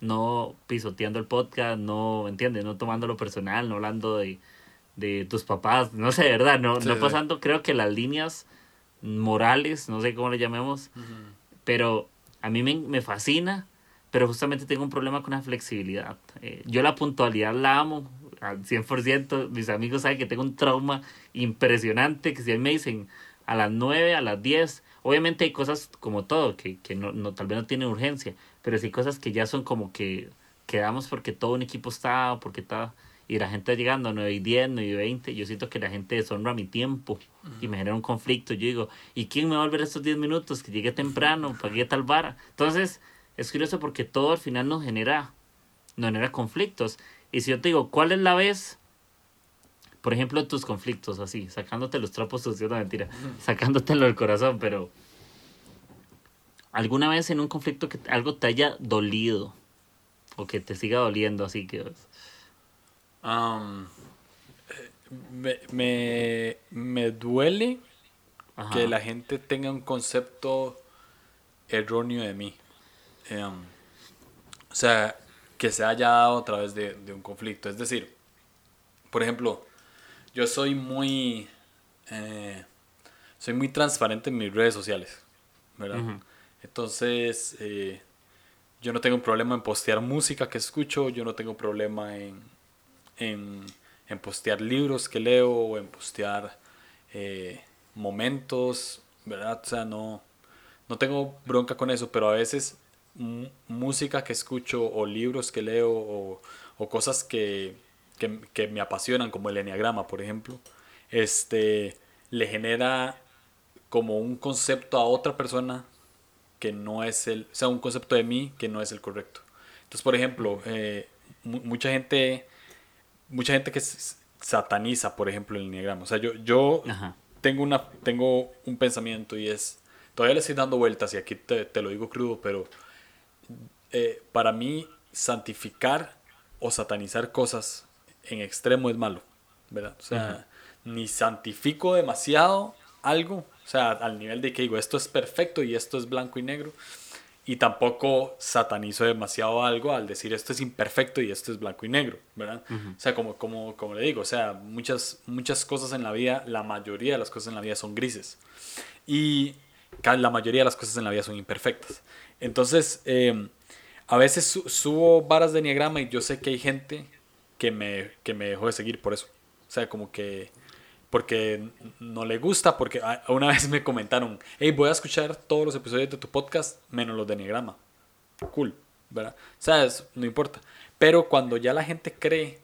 no pisoteando el podcast, no, ¿entiendes? No tomándolo personal, no hablando de, de tus papás, no sé, ¿verdad? No, Sí, no sí. pasando, creo que las líneas morales, no sé cómo le llamemos, pero a mí me, me fascina, pero justamente tengo un problema con la flexibilidad. Eh, yo la puntualidad la amo al 100%, mis amigos saben que tengo un trauma impresionante, que si a mí me dicen a las 9, a las 10, obviamente hay cosas como todo, que, que no, no, tal vez no tienen urgencia, pero sí cosas que ya son como que quedamos porque todo un equipo está, porque está, y la gente llegando a 9 y 10, 9 y 20, yo siento que la gente deshonra mi tiempo y me genera un conflicto. Yo digo, ¿y quién me va a volver estos 10 minutos? Que llegué temprano, pagué tal vara. Entonces, es curioso porque todo al final nos genera, nos genera conflictos. Y si yo te digo, ¿cuál es la vez? Por ejemplo, tus conflictos, así, sacándote los trapos sucios, no mentira, sacándotelo del corazón, pero alguna vez en un conflicto que algo te haya dolido o que te siga doliendo, así que eh, me, me, me duele Ajá. que la gente tenga un concepto erróneo de mí. Em, o sea, que se haya dado a través de, de un conflicto. Es decir, por ejemplo, yo soy muy... eh, soy muy transparente en mis redes sociales. Entonces, eh, yo no tengo un problema en postear música que escucho, yo no tengo problema en, en, en postear libros que leo o en postear eh, momentos, ¿verdad? O sea, no, no tengo bronca con eso, pero a veces música que escucho o libros que leo o, o cosas que, que, que me apasionan, como el enneagrama, por ejemplo, este, le genera como un concepto a otra persona que no es el, o sea, un concepto de mí que no es el correcto. Entonces, por ejemplo, eh, mu- mucha gente, mucha gente que sataniza, por ejemplo, el enneagrama. O sea, yo, yo Ajá. tengo, una, tengo un pensamiento y es, todavía le estoy dando vueltas y aquí te, te lo digo crudo, pero eh, para mí santificar o satanizar cosas en extremo es malo, ¿verdad? O sea, ni santifico demasiado algo, o sea, al nivel de que digo, esto es perfecto y esto es blanco y negro, y tampoco satanizo demasiado algo al decir esto es imperfecto y esto es blanco y negro, ¿verdad? O sea, como, como, como le digo, o sea, muchas, muchas cosas en la vida, la mayoría de las cosas en la vida son grises. Y la mayoría de las cosas en la vida son imperfectas. Entonces, eh, a veces su- subo varas de diagrama y yo sé que hay gente que me, que me dejó de seguir por eso. O sea, como que porque no le gusta, porque a- una vez me comentaron, hey, voy a escuchar todos los episodios de tu podcast menos los de Enneagrama. Cool, ¿verdad? ¿Sabes? No importa. Pero cuando ya la gente cree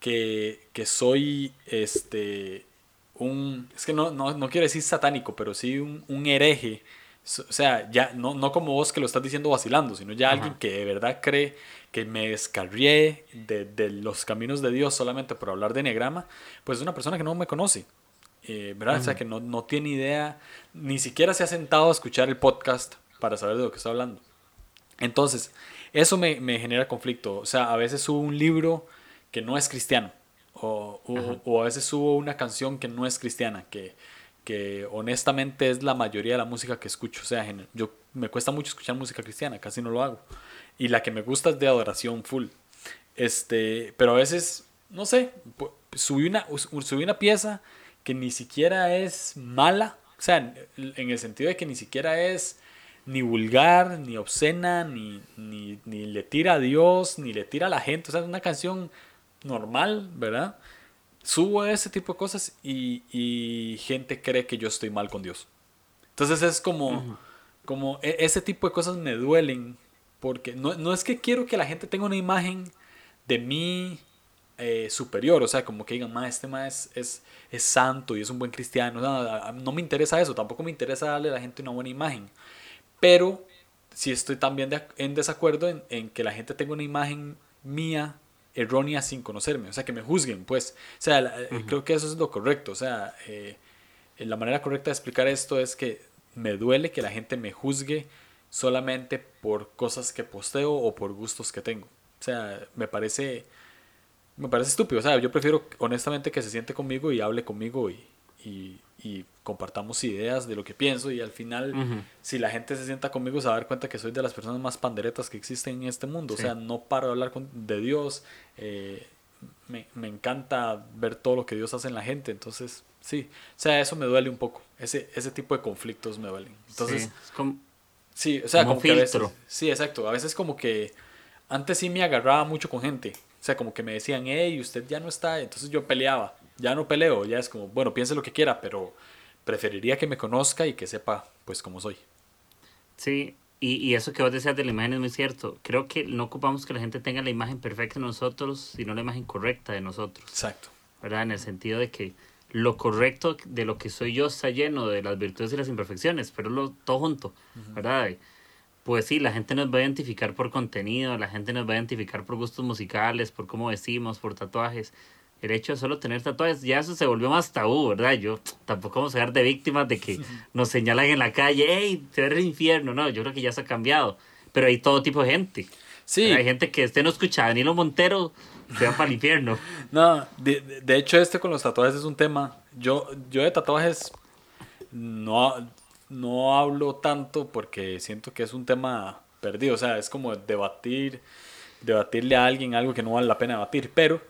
que, que soy este un es que no, no, no quiero decir satánico, pero sí un, un hereje. O sea, ya no, no como vos que lo estás diciendo vacilando, sino ya alguien que de verdad cree que me descarrié de, de los caminos de Dios solamente por hablar de enneagrama, pues es una persona que no me conoce. eh, ¿Verdad? O sea, que no, no tiene idea, ni siquiera se ha sentado a escuchar el podcast para saber de lo que está hablando. Entonces, eso me, me genera conflicto. O sea, a veces subo un libro que no es cristiano. O, o- o a veces subo una canción que no es cristiana, que, que honestamente es la mayoría de la música que escucho. O sea, yo me cuesta mucho escuchar música cristiana, casi no lo hago. Y la que me gusta es de adoración full. Este, pero a veces, no sé, subí una, subí una pieza que ni siquiera es mala. O sea, en el sentido de que ni siquiera es ni vulgar, ni obscena, ni, ni, ni le tira a Dios, ni le tira a la gente. O sea, es una canción normal, ¿verdad? Subo ese tipo de cosas y, y gente cree que yo estoy mal con Dios. Entonces es como, como e, ese tipo de cosas me duelen porque no, no, es que quiero que la gente tenga una imagen de mí eh, superior, o sea, como que digan, ma, este ma es, es, es, santo y es un buen cristiano. No, no me interesa eso, tampoco me interesa darle a la gente una buena imagen. Pero sí estoy también en desacuerdo en, en, que la gente tenga una imagen mía errónea sin conocerme, o sea, que me juzguen, pues. O sea, eh, creo que eso es lo correcto, o sea, eh, la manera correcta de explicar esto es que me duele que la gente me juzgue solamente por cosas que posteo o por gustos que tengo. O sea, me parece, me parece estúpido, o sea, yo prefiero honestamente que se siente conmigo y hable conmigo y, y, y compartamos ideas de lo que pienso y al final si la gente se sienta conmigo se va a dar cuenta que soy de las personas más panderetas que existen en este mundo. O sea, no paro de hablar de Dios. Eh, me, me, encanta ver todo lo que Dios hace en la gente. Entonces, sí. O sea, eso me duele un poco. Ese, ese tipo de conflictos me duelen. Entonces, sí, como, sí o sea, como, que a veces, Sí, exacto. A veces como que antes sí me agarraba mucho con gente. O sea, como que me decían, hey, usted ya no está. Entonces yo peleaba. Ya no peleo. Ya es como, bueno, piense lo que quiera, pero preferiría que me conozca y que sepa pues cómo soy. Sí, y, y, eso que vos decías de la imagen es muy cierto. Creo que no ocupamos que la gente tenga la imagen perfecta de nosotros, sino la imagen correcta de nosotros. Exacto. ¿Verdad? En el sentido de que lo correcto de lo que soy yo está lleno de las virtudes y las imperfecciones, pero lo, todo junto, ¿verdad? Pues sí, la gente nos va a identificar por contenido, la gente nos va a identificar por gustos musicales, por cómo decimos, por tatuajes, el hecho de solo tener tatuajes, ya eso se volvió más tabú, ¿verdad? Yo tampoco vamos a ser de víctimas de que nos señalan en la calle, hey, te ves el infierno, no, yo creo que ya se ha cambiado, pero hay todo tipo de gente. Sí. Hay gente que esté no escucha a Danilo Montero, se va para el infierno. No, de, de, hecho este con los tatuajes es un tema, yo, yo de tatuajes no, no hablo tanto porque siento que es un tema perdido, o sea, es como debatir debatirle a alguien algo que no vale la pena debatir. Pero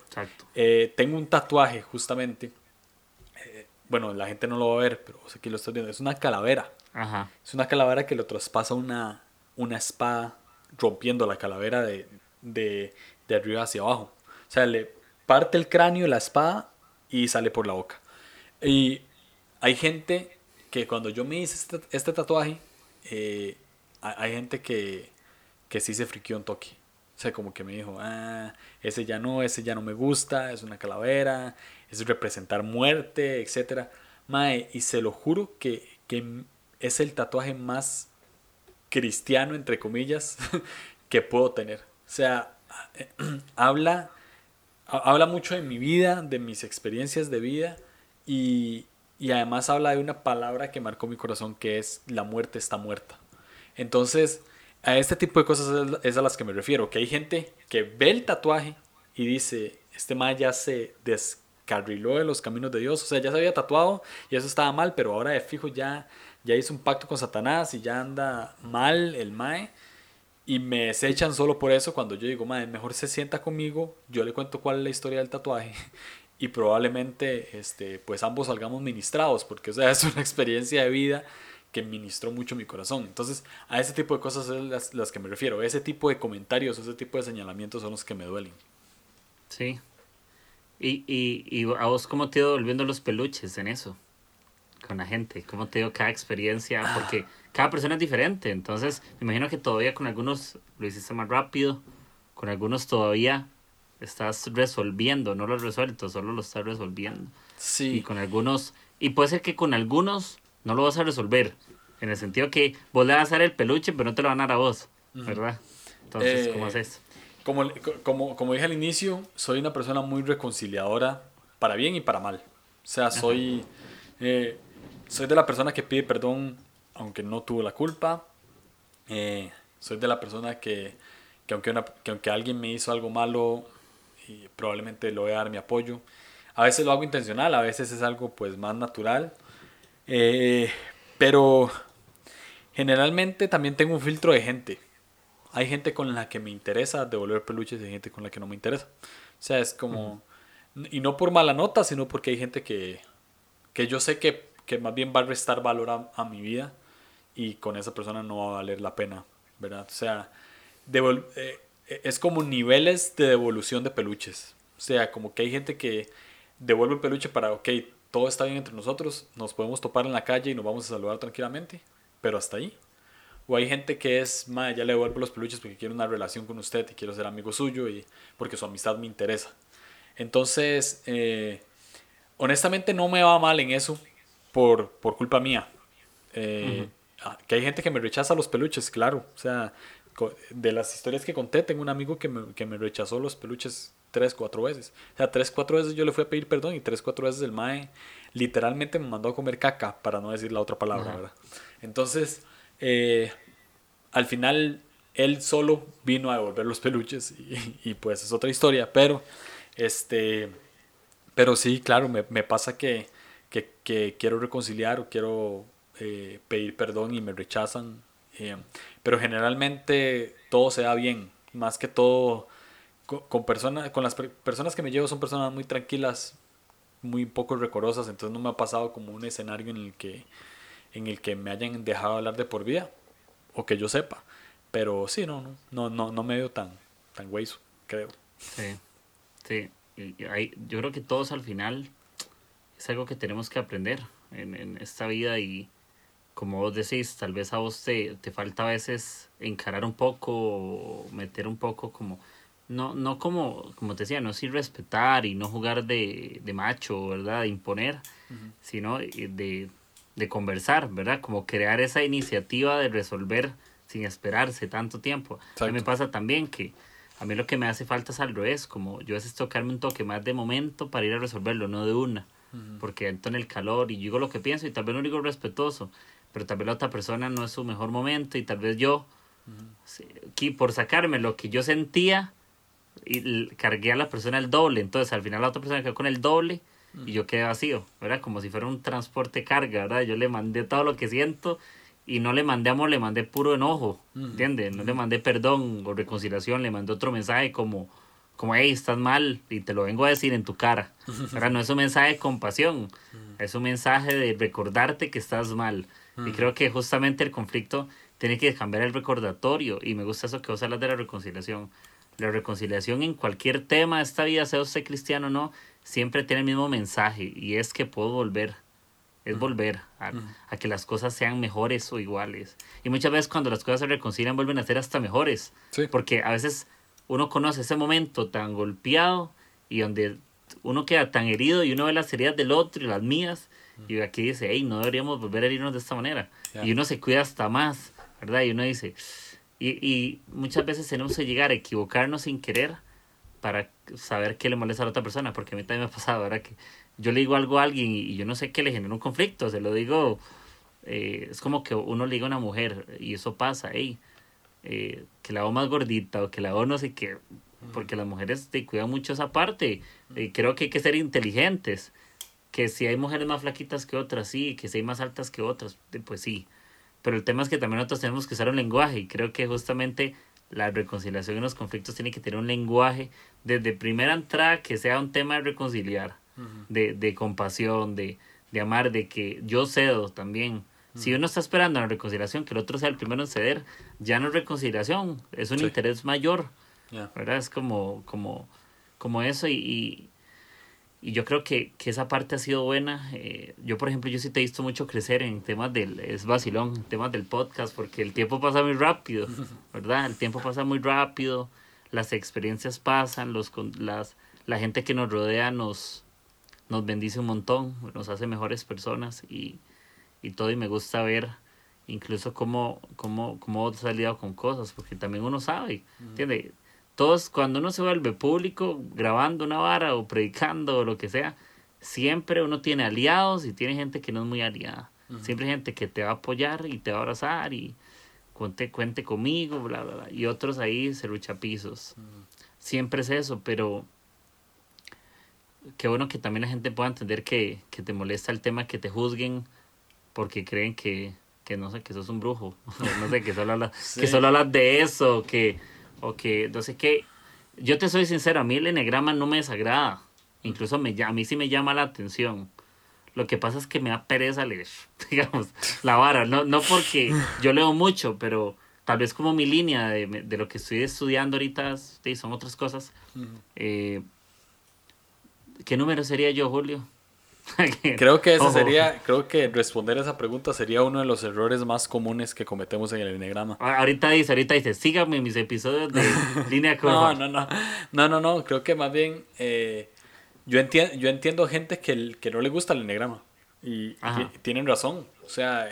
eh, tengo un tatuaje justamente. Eh, bueno, la gente no lo va a ver, pero aquí lo estoy viendo. Es una calavera. Es una calavera que lo traspasa una, una espada rompiendo la calavera de, de, de arriba hacia abajo. O sea, le parte el cráneo la espada y sale por la boca. Y hay gente que cuando yo me hice este, este tatuaje, eh, hay gente que, que sí se friqueó un toque. Sea, como que me dijo, ah, ese ya no, ese ya no me gusta, es una calavera, es representar muerte, etc. Mae, y se lo juro que, que es el tatuaje más cristiano, entre comillas, que puedo tener. O sea, habla, habla mucho de mi vida, de mis experiencias de vida y, y además habla de una palabra que marcó mi corazón que es la muerte está muerta. Entonces, a este tipo de cosas es a las que me refiero, que hay gente que ve el tatuaje y dice, este mae ya se descarriló de los caminos de Dios, o sea, ya se había tatuado y eso estaba mal, pero ahora de fijo ya, ya hizo un pacto con Satanás y ya anda mal el mae y me desechan solo por eso cuando yo digo, mae, mejor se sienta conmigo, yo le cuento cuál es la historia del tatuaje y probablemente este, pues ambos salgamos ministrados, porque o sea, es una experiencia de vida que ministró mucho mi corazón. Entonces, a ese tipo de cosas son las, las que me refiero. Ese tipo de comentarios, ese tipo de señalamientos son los que me duelen. Sí. ¿Y, y, y a vos cómo te ido volviendo los peluches en eso? Con la gente. ¿Cómo te dio cada experiencia? Ah. Porque cada persona es diferente. Entonces, me imagino que todavía con algunos lo hiciste más rápido. Con algunos todavía estás resolviendo. No lo has resuelto, solo lo estás resolviendo. Sí. Y con algunos... Y puede ser que con algunos no lo vas a resolver. En el sentido que vos le vas a dar el peluche, pero no te lo van a dar a vos, ¿verdad? Entonces, ¿cómo eh, haces? Como, como, como dije al inicio, soy una persona muy reconciliadora para bien y para mal. O sea, soy, eh, soy de la persona que pide perdón aunque no tuvo la culpa. Eh, soy de la persona que, que, aunque que aunque alguien me hizo algo malo, y probablemente le voy a dar mi apoyo. A veces lo hago intencional, a veces es algo pues más natural. Eh, pero generalmente también tengo un filtro de gente. Hay gente con la que me interesa devolver peluches y hay gente con la que no me interesa. O sea, es como... Y no por mala nota, sino porque hay gente que, que yo sé que, que más bien va a restar valor a, a, mi vida y con esa persona no va a valer la pena, ¿verdad? O sea, eh, es como niveles de devolución de peluches. O sea, como que hay gente que devuelve el peluche para, ok, todo está bien entre nosotros, nos podemos topar en la calle y nos vamos a saludar tranquilamente, pero hasta ahí. O hay gente que es, ya le devuelvo los peluches porque quiero una relación con usted y quiero ser amigo suyo y porque su amistad me interesa. Entonces, eh, honestamente no me va mal en eso por, por culpa mía. Eh, ah, que hay gente que me rechaza los peluches, claro. O sea, de las historias que conté, tengo un amigo que me, que me rechazó los peluches tres, cuatro veces. O sea, tres, cuatro veces yo le fui a pedir perdón y tres, cuatro veces el mae literalmente me mandó a comer caca, para no decir la otra palabra, ¿verdad? Entonces, eh, al final, él solo vino a devolver los peluches y, y, pues es otra historia, pero, este, pero sí, claro, me, me pasa que, que, que, quiero reconciliar o quiero eh, pedir perdón y me rechazan, eh, pero generalmente todo se da bien, más que todo con, personas, con las personas que me llevo son personas muy tranquilas, muy poco recorosas, entonces no me ha pasado como un escenario en el que, en el que me hayan dejado hablar de por vida, o que yo sepa. Pero sí, no, no, no, no, no me veo tan, tan hueso, creo. Sí, sí. Hay, yo creo que todos al final es algo que tenemos que aprender en, en esta vida y como vos decís, tal vez a vos te, te falta a veces encarar un poco, meter un poco como no, no como, como te decía, no es ir respetar y no jugar de, de macho, ¿verdad? De imponer, sino de, de, conversar, ¿verdad? Como crear esa iniciativa de resolver sin esperarse tanto tiempo. A mí me pasa también que a mí lo que me hace falta es al revés, como yo a veces tocarme un toque más de momento para ir a resolverlo, no de una, porque entro en el calor y digo lo que pienso y tal vez no digo respetuoso, pero tal vez la otra persona no es su mejor momento y tal vez yo, aquí por sacarme lo que yo sentía, y cargué a la persona el doble. Entonces al final la otra persona quedó con el doble y yo quedé vacío, ¿verdad? Como si fuera un transporte carga, ¿verdad? Yo le mandé todo lo que siento y no le mandé amor, le mandé puro enojo, ¿entiendes? No le mandé perdón o reconciliación, le mandé otro mensaje como, como, hey, estás mal y te lo vengo a decir en tu cara. ¿verdad? No es un mensaje de compasión, es un mensaje de recordarte que estás mal. Y creo que justamente el conflicto tiene que cambiar el recordatorio y me gusta eso que vos hablas de la reconciliación la reconciliación en cualquier tema de esta vida, sea usted cristiano o no, siempre tiene el mismo mensaje y es que puedo volver. Es volver a, a, que las cosas sean mejores o iguales. Y muchas veces cuando las cosas se reconcilian vuelven a ser hasta mejores. Porque a veces uno conoce ese momento tan golpeado y donde uno queda tan herido y uno ve las heridas del otro y las mías. Y aquí dice, hey, no deberíamos volver a herirnos de esta manera. Y uno se cuida hasta más, ¿verdad? Y uno dice, y, y muchas veces tenemos que llegar a equivocarnos sin querer para saber qué le molesta a la otra persona, porque a mí también me ha pasado, ¿verdad? Que yo le digo algo a alguien y, yo no sé qué le genera un conflicto, se lo digo, eh, es como que uno le diga a una mujer y eso pasa, hey, eh, que la hago más gordita o que la hago no sé qué, porque las mujeres te cuidan mucho esa parte y creo que hay que ser inteligentes, que si hay mujeres más flaquitas que otras, sí, que si hay más altas que otras, pues sí, pero el tema es que también nosotros tenemos que usar un lenguaje y creo que justamente la reconciliación en los conflictos tiene que tener un lenguaje desde primera entrada que sea un tema de reconciliar, de, de, compasión, de, de, amar, de que yo cedo también. Si uno está esperando la reconciliación, que el otro sea el primero en ceder, ya no es reconciliación, es un interés mayor. ¿Verdad? Es como, como, como eso y, y yo creo que, que, esa parte ha sido buena. Eh, yo, por ejemplo, yo sí te he visto mucho crecer en temas del, es vacilón, en temas del podcast, porque el tiempo pasa muy rápido, ¿verdad? El tiempo pasa muy rápido, las experiencias pasan, los, las, la gente que nos rodea nos, nos bendice un montón, nos hace mejores personas y, y todo, y me gusta ver incluso cómo, cómo, cómo has salido con cosas, porque también uno sabe, ¿entiendes? Todos, cuando uno se vuelve público, grabando una vara o predicando o lo que sea, siempre uno tiene aliados y tiene gente que no es muy aliada. Siempre hay gente que te va a apoyar y te va a abrazar y cuente, cuente conmigo, bla, bla, bla. Y otros ahí se lucha pisos. Siempre es eso, pero qué bueno que también la gente pueda entender que, que te molesta el tema que te juzguen porque creen que, que no sé, que sos un brujo, no sé, que solo hablas, que solo hablas de eso, que, o que no sé qué. Yo te soy sincero, a mí el enegrama no me desagrada, incluso me, a mí sí me llama la atención. Lo que pasa es que me da pereza leer, digamos, la vara, no, no porque yo leo mucho, pero tal vez como mi línea de, de lo que estoy estudiando ahorita sí, son otras cosas. eh, ¿Qué número sería yo, Julio? creo que ese sería, creo que responder esa pregunta sería uno de los errores más comunes que cometemos en el enegrama. Ahorita dice, ahorita dice, síganme mis episodios de línea no, no, no, no, no, no, creo que más bien eh, yo entiendo, yo entiendo gente que, que no le gusta el enegrama y, tienen razón, o sea,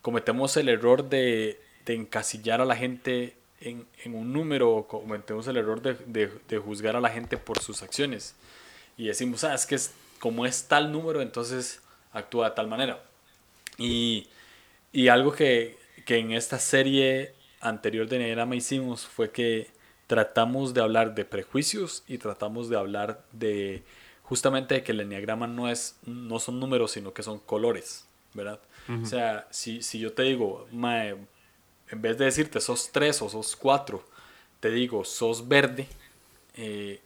cometemos el error de, de, encasillar a la gente en, en, un número, cometemos el error de, de, de juzgar a la gente por sus acciones. Y decimos, ah, es que es como es tal número, entonces actúa de tal manera. Y, y algo que, que, en esta serie anterior de Negrama hicimos fue que tratamos de hablar de prejuicios y tratamos de hablar de justamente de que el enneagrama no, es, no son números, sino que son colores, ¿verdad? O sea, si, si yo te digo, mae, en vez de decirte sos tres o sos cuatro, te digo sos verde, eh,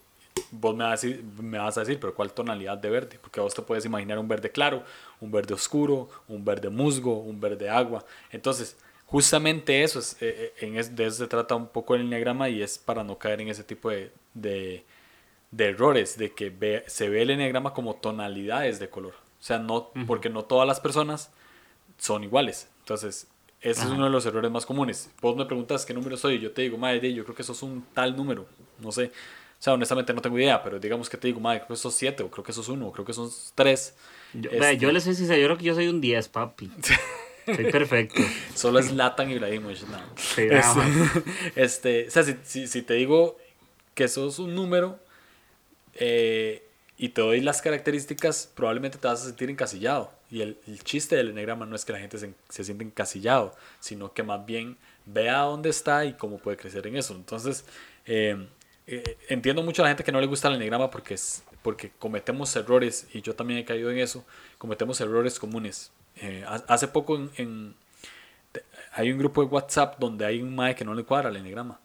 vos me vas, a decir, me vas a decir, pero ¿cuál tonalidad de verde? Porque vos te puedes imaginar un verde claro, un verde oscuro, un verde musgo, un verde agua. Entonces, justamente eso, es, eh, eh, en es, de eso se trata un poco el enneagrama y es para no caer en ese tipo de, de, de errores, de que ve, se ve el enneagrama como tonalidades de color. O sea, no, porque no todas las personas son iguales. Entonces, ese es uno de los errores más comunes. Vos me preguntas qué número soy y yo te digo, madre, yo creo que sos un tal número. No sé. O sea, honestamente no tengo idea, pero digamos que te digo, madre, creo que sos 7, o creo que sos 1, o creo que son 3. Yo, este... yo les soy sincero, yo creo que yo soy un 10, papi. Soy perfecto. Solo es Latan Ibrahimovic. No. Sí, este, este, o sea, si, si, si, te digo que sos un número eh, y te doy las características, probablemente te vas a sentir encasillado. Y el, el chiste del enegrama no es que la gente se, se sienta encasillado, sino que más bien vea dónde está y cómo puede crecer en eso. Entonces, eh, eh, entiendo mucho a la gente que no le gusta el enneagrama porque, es, porque cometemos errores, y yo también he caído en eso, cometemos errores comunes. Eh, hace poco en, hay un grupo de WhatsApp donde hay un mae que no le cuadra el enneagrama.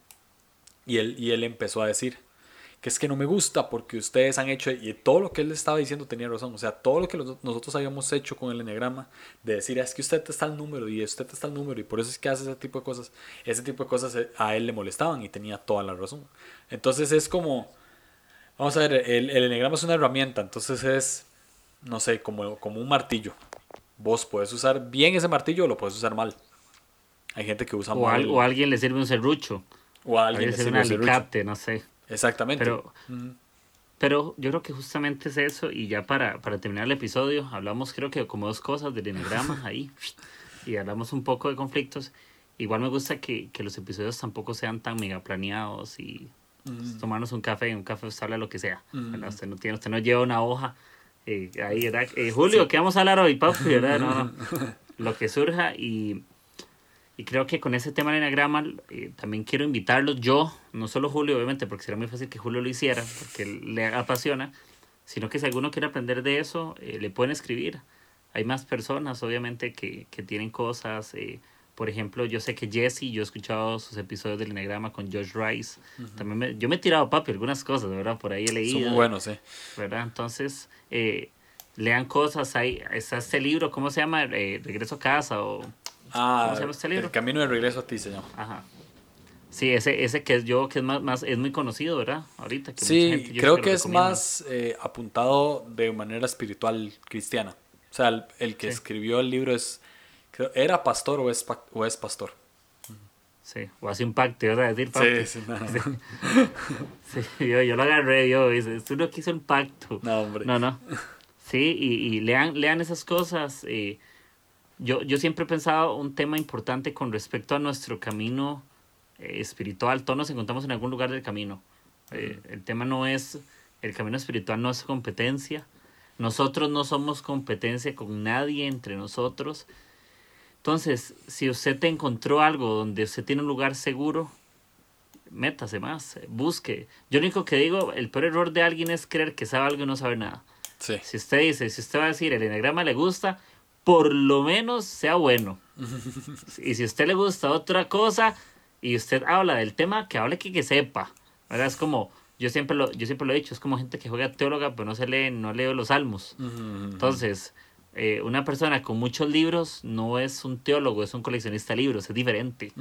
Y él, y él empezó a decir, que es que no me gusta porque ustedes han hecho, y todo lo que él estaba diciendo tenía razón, o sea, todo lo que nosotros habíamos hecho con el enegrama, de decir, es que usted está el número y usted está el número y por eso es que hace ese tipo de cosas, ese tipo de cosas eh, a él le molestaban y tenía toda la razón. Entonces es como, vamos a ver, el, el enegrama es una herramienta, entonces es, no sé, como, como un martillo. Vos puedes usar bien ese martillo o lo puedes usar mal. Hay gente que usa o mal. o a alguien le sirve un serrucho. O a alguien, le sirve un alicate, no sé. Exactamente. Pero, pero yo creo que justamente es eso. Y ya para, para terminar el episodio, hablamos creo que como dos cosas del enegrama ahí. Y hablamos un poco de conflictos. Igual me gusta que, que los episodios tampoco sean tan mega planeados y tomarnos un café y un café se habla lo que sea. Usted, no tiene, usted no lleva una hoja. Eh, ahí. Eh, Julio, ¿qué vamos a hablar hoy, papi? ¿verdad? No, no. Lo que surja y y creo que con ese tema del enagrama eh, también quiero invitarlos yo, no solo Julio, obviamente, porque será muy fácil que Julio lo hiciera, porque le apasiona, sino que si alguno quiere aprender de eso, eh, le pueden escribir. Hay más personas, obviamente, que, que tienen cosas. Eh, por ejemplo, yo sé que Jesse, yo he escuchado sus episodios del Enagrama con Josh Rice. También me, yo me he tirado, papi, algunas cosas, ¿verdad? Por ahí he leído. Son muy buenos, sí. ¿Verdad? Entonces, lean cosas. Hay, está este libro, ¿cómo se llama? Regreso a casa o Ah, este El camino de regreso a ti se llama. Ajá. Sí, ese, ese que es yo, que es más, más es muy conocido, ¿verdad? Ahorita. Que sí, creo que, es más eh, apuntado de manera espiritual cristiana. O sea, el, que escribió el libro es, era pastor o es, o es pastor. Sí, o hace un pacto, ¿verdad? Decir pacto. Sí, sí, sí. yo, yo, lo agarré, yo, tú no quiso un pacto. No, hombre. No, no. Sí, y, y lean, lean esas cosas. Eh, yo, yo siempre he pensado un tema importante con respecto a nuestro camino eh, espiritual. Todos nos encontramos en algún lugar del camino. Eh, el tema no es, el camino espiritual no es competencia. Nosotros no somos competencia con nadie entre nosotros. Entonces, si usted te encontró algo donde usted tiene un lugar seguro, métase más, busque. Yo lo único que digo, el peor error de alguien es creer que sabe algo y no sabe nada. Sí. Si usted dice, si usted va a decir, el enagrama le gusta, por lo menos sea bueno. y si a usted le gusta otra cosa y usted habla del tema, que hable que, que sepa. ¿verdad? Es como, yo siempre, lo, yo siempre lo he dicho, es como gente que juega teóloga, pero no se lee, no lee los salmos. Entonces, eh, una persona con muchos libros no es un teólogo, es un coleccionista de libros, es diferente.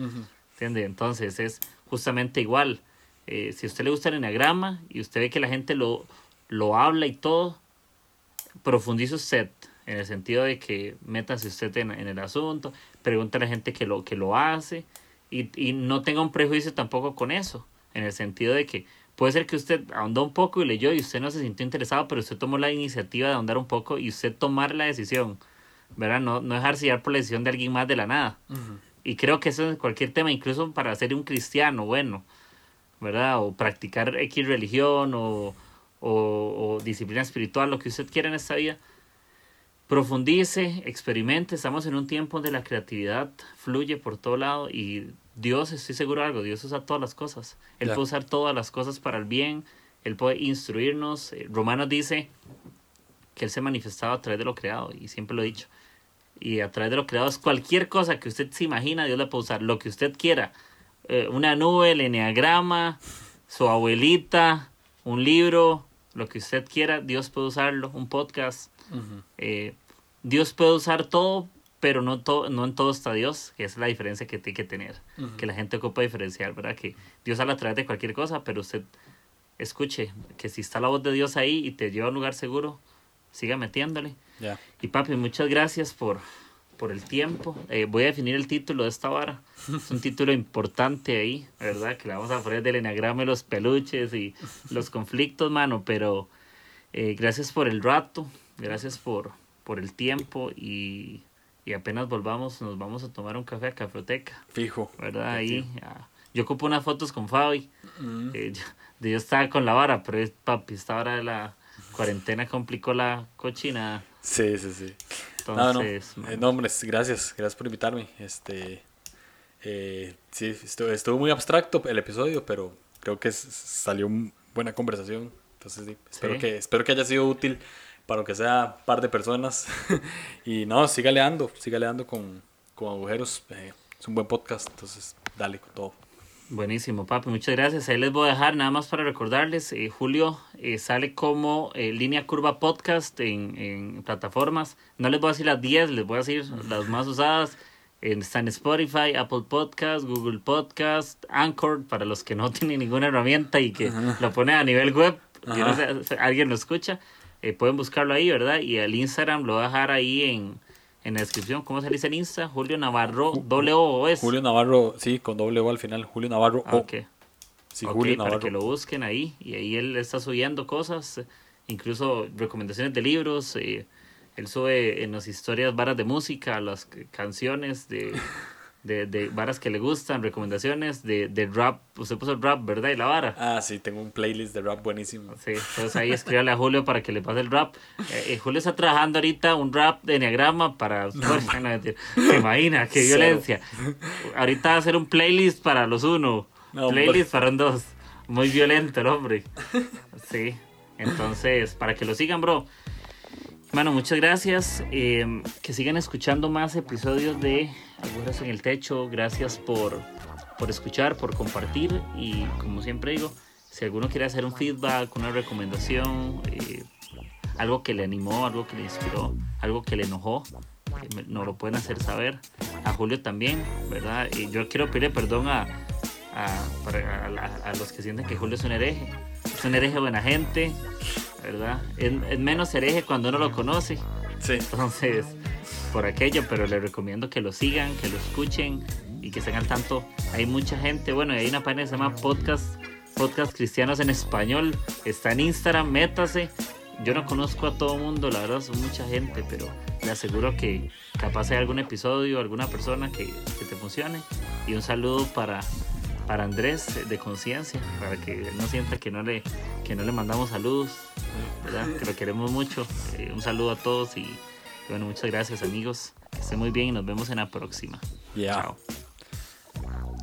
¿Entiende? Entonces, es justamente igual. Eh, si a usted le gusta el enagrama y usted ve que la gente lo, lo habla y todo, profundice usted en el sentido de que métase usted en, en el asunto, pregunte a la gente que lo, que lo hace y, y, no tenga un prejuicio tampoco con eso, en el sentido de que puede ser que usted ahondó un poco y leyó y usted no se sintió interesado, pero usted tomó la iniciativa de ahondar un poco y usted tomar la decisión, ¿verdad? No, no dejarse llevar por la decisión de alguien más de la nada. Uh -huh. Y creo que eso es cualquier tema, incluso para ser un cristiano, bueno, ¿verdad? O practicar X religión o, o, o disciplina espiritual, lo que usted quiera en esta vida profundice, experimente. Estamos en un tiempo donde la creatividad fluye por todo lado y Dios, estoy seguro de algo, Dios usa todas las cosas. Él yeah. puede usar todas las cosas para el bien, Él puede instruirnos. Romanos dice que Él se manifestaba a través de lo creado y siempre lo he dicho. Y a través de lo creado es cualquier cosa que usted se imagina, Dios le puede usar, lo que usted quiera. Eh, una nube, el enneagrama, su abuelita, un libro, lo que usted quiera, Dios puede usarlo, un podcast. Uh -huh. eh, Dios puede usar todo, pero no, to no en todo está Dios, que es la diferencia que tiene que tener, uh -huh. que la gente ocupa diferenciar, ¿verdad? Que Dios habla a través de cualquier cosa, pero usted escuche que si está la voz de Dios ahí y te lleva a un lugar seguro, siga metiéndole. Yeah. Y papi, muchas gracias por, por el tiempo. Eh, voy a definir el título de esta vara. Es un título importante ahí, ¿verdad? Que le vamos a poner del enagrama y los peluches y los conflictos, mano. Pero eh, gracias por el rato, gracias por, por el tiempo y, y, apenas volvamos nos vamos a tomar un café a Cafeteca. Fijo. ¿Verdad? Ahí. Ya. Yo ocupo unas fotos con Fabi. Mm. Eh, yo, yo, estaba con la vara, pero papi, esta hora de la cuarentena complicó la cochina. Sí, sí, sí. Entonces, no, no. Eh, no, hombre, gracias, gracias por invitarme. Este, eh, sí, estuvo, estuvo, muy abstracto el episodio, pero creo que salió buena conversación. Entonces, sí, espero, ¿Sí? Que, espero que haya sido útil para que sea un par de personas. y no, siga leando, siga leando con, con agujeros. Eh, es un buen podcast, entonces dale con todo. Buenísimo, papi, muchas gracias. Ahí les voy a dejar nada más para recordarles. Eh, Julio eh, sale como eh, Línea Curva Podcast en, en, plataformas. No les voy a decir las 10, les voy a decir las más usadas. Están Spotify, Apple Podcast, Google Podcast, Anchor, para los que no tienen ninguna herramienta y que Ajá. lo ponen a nivel web. No sé, alguien lo escucha. Eh, pueden buscarlo ahí, ¿verdad? Y el Instagram lo voy a dejar ahí en, en la descripción. ¿Cómo se dice el Insta? Julio Navarro, doble O, ¿o es? Julio Navarro, sí, con doble O al final. Julio Navarro O. Ok. Sí, okay, Julio para Navarro. que lo busquen ahí. Y ahí él está subiendo cosas, incluso recomendaciones de libros. Eh, él sube en las historias varas de música, las canciones de, de, de varas que le gustan, recomendaciones de, de rap. Usted puso el rap, ¿verdad? Y la vara. Ah, sí, tengo un playlist de rap buenísimo. Sí, entonces ahí escríbale a Julio para que le pase el rap. Eh, Julio está trabajando ahorita un rap de Enneagrama para... No, imagina, qué Cero. violencia. Ahorita va a hacer un playlist para los uno, no, playlist para un dos. Muy violento el hombre. Sí, entonces, para que lo sigan, bro. Bueno, muchas gracias. Eh, que sigan escuchando más episodios de Agujeros en el Techo. Gracias por, por escuchar, por compartir. Y como siempre digo, si alguno quiere hacer un feedback, una recomendación, eh, algo que le animó, algo que le inspiró, algo que le enojó, eh, nos lo pueden hacer saber. A Julio también, ¿verdad? Y yo quiero pedirle perdón a, a, a los que sienten que Julio es un hereje. Es un hereje buena gente, ¿verdad? Es, es, menos hereje cuando uno lo conoce. Sí. Entonces, por aquello, pero les recomiendo que lo sigan, que lo escuchen y que estén al tanto. Hay mucha gente, bueno, hay una página que se llama Podcast, Podcast Cristianos en Español. Está en Instagram, métase. Yo no conozco a todo mundo, la verdad, son mucha gente, pero le aseguro que capaz hay algún episodio, alguna persona que, que te funcione. Y un saludo para para Andrés de conciencia, para que no sienta que no le, que no le mandamos saludos, ¿verdad? que lo queremos mucho. Eh, un saludo a todos y bueno, muchas gracias amigos. Que estén muy bien y nos vemos en la próxima. Yeah. Chao.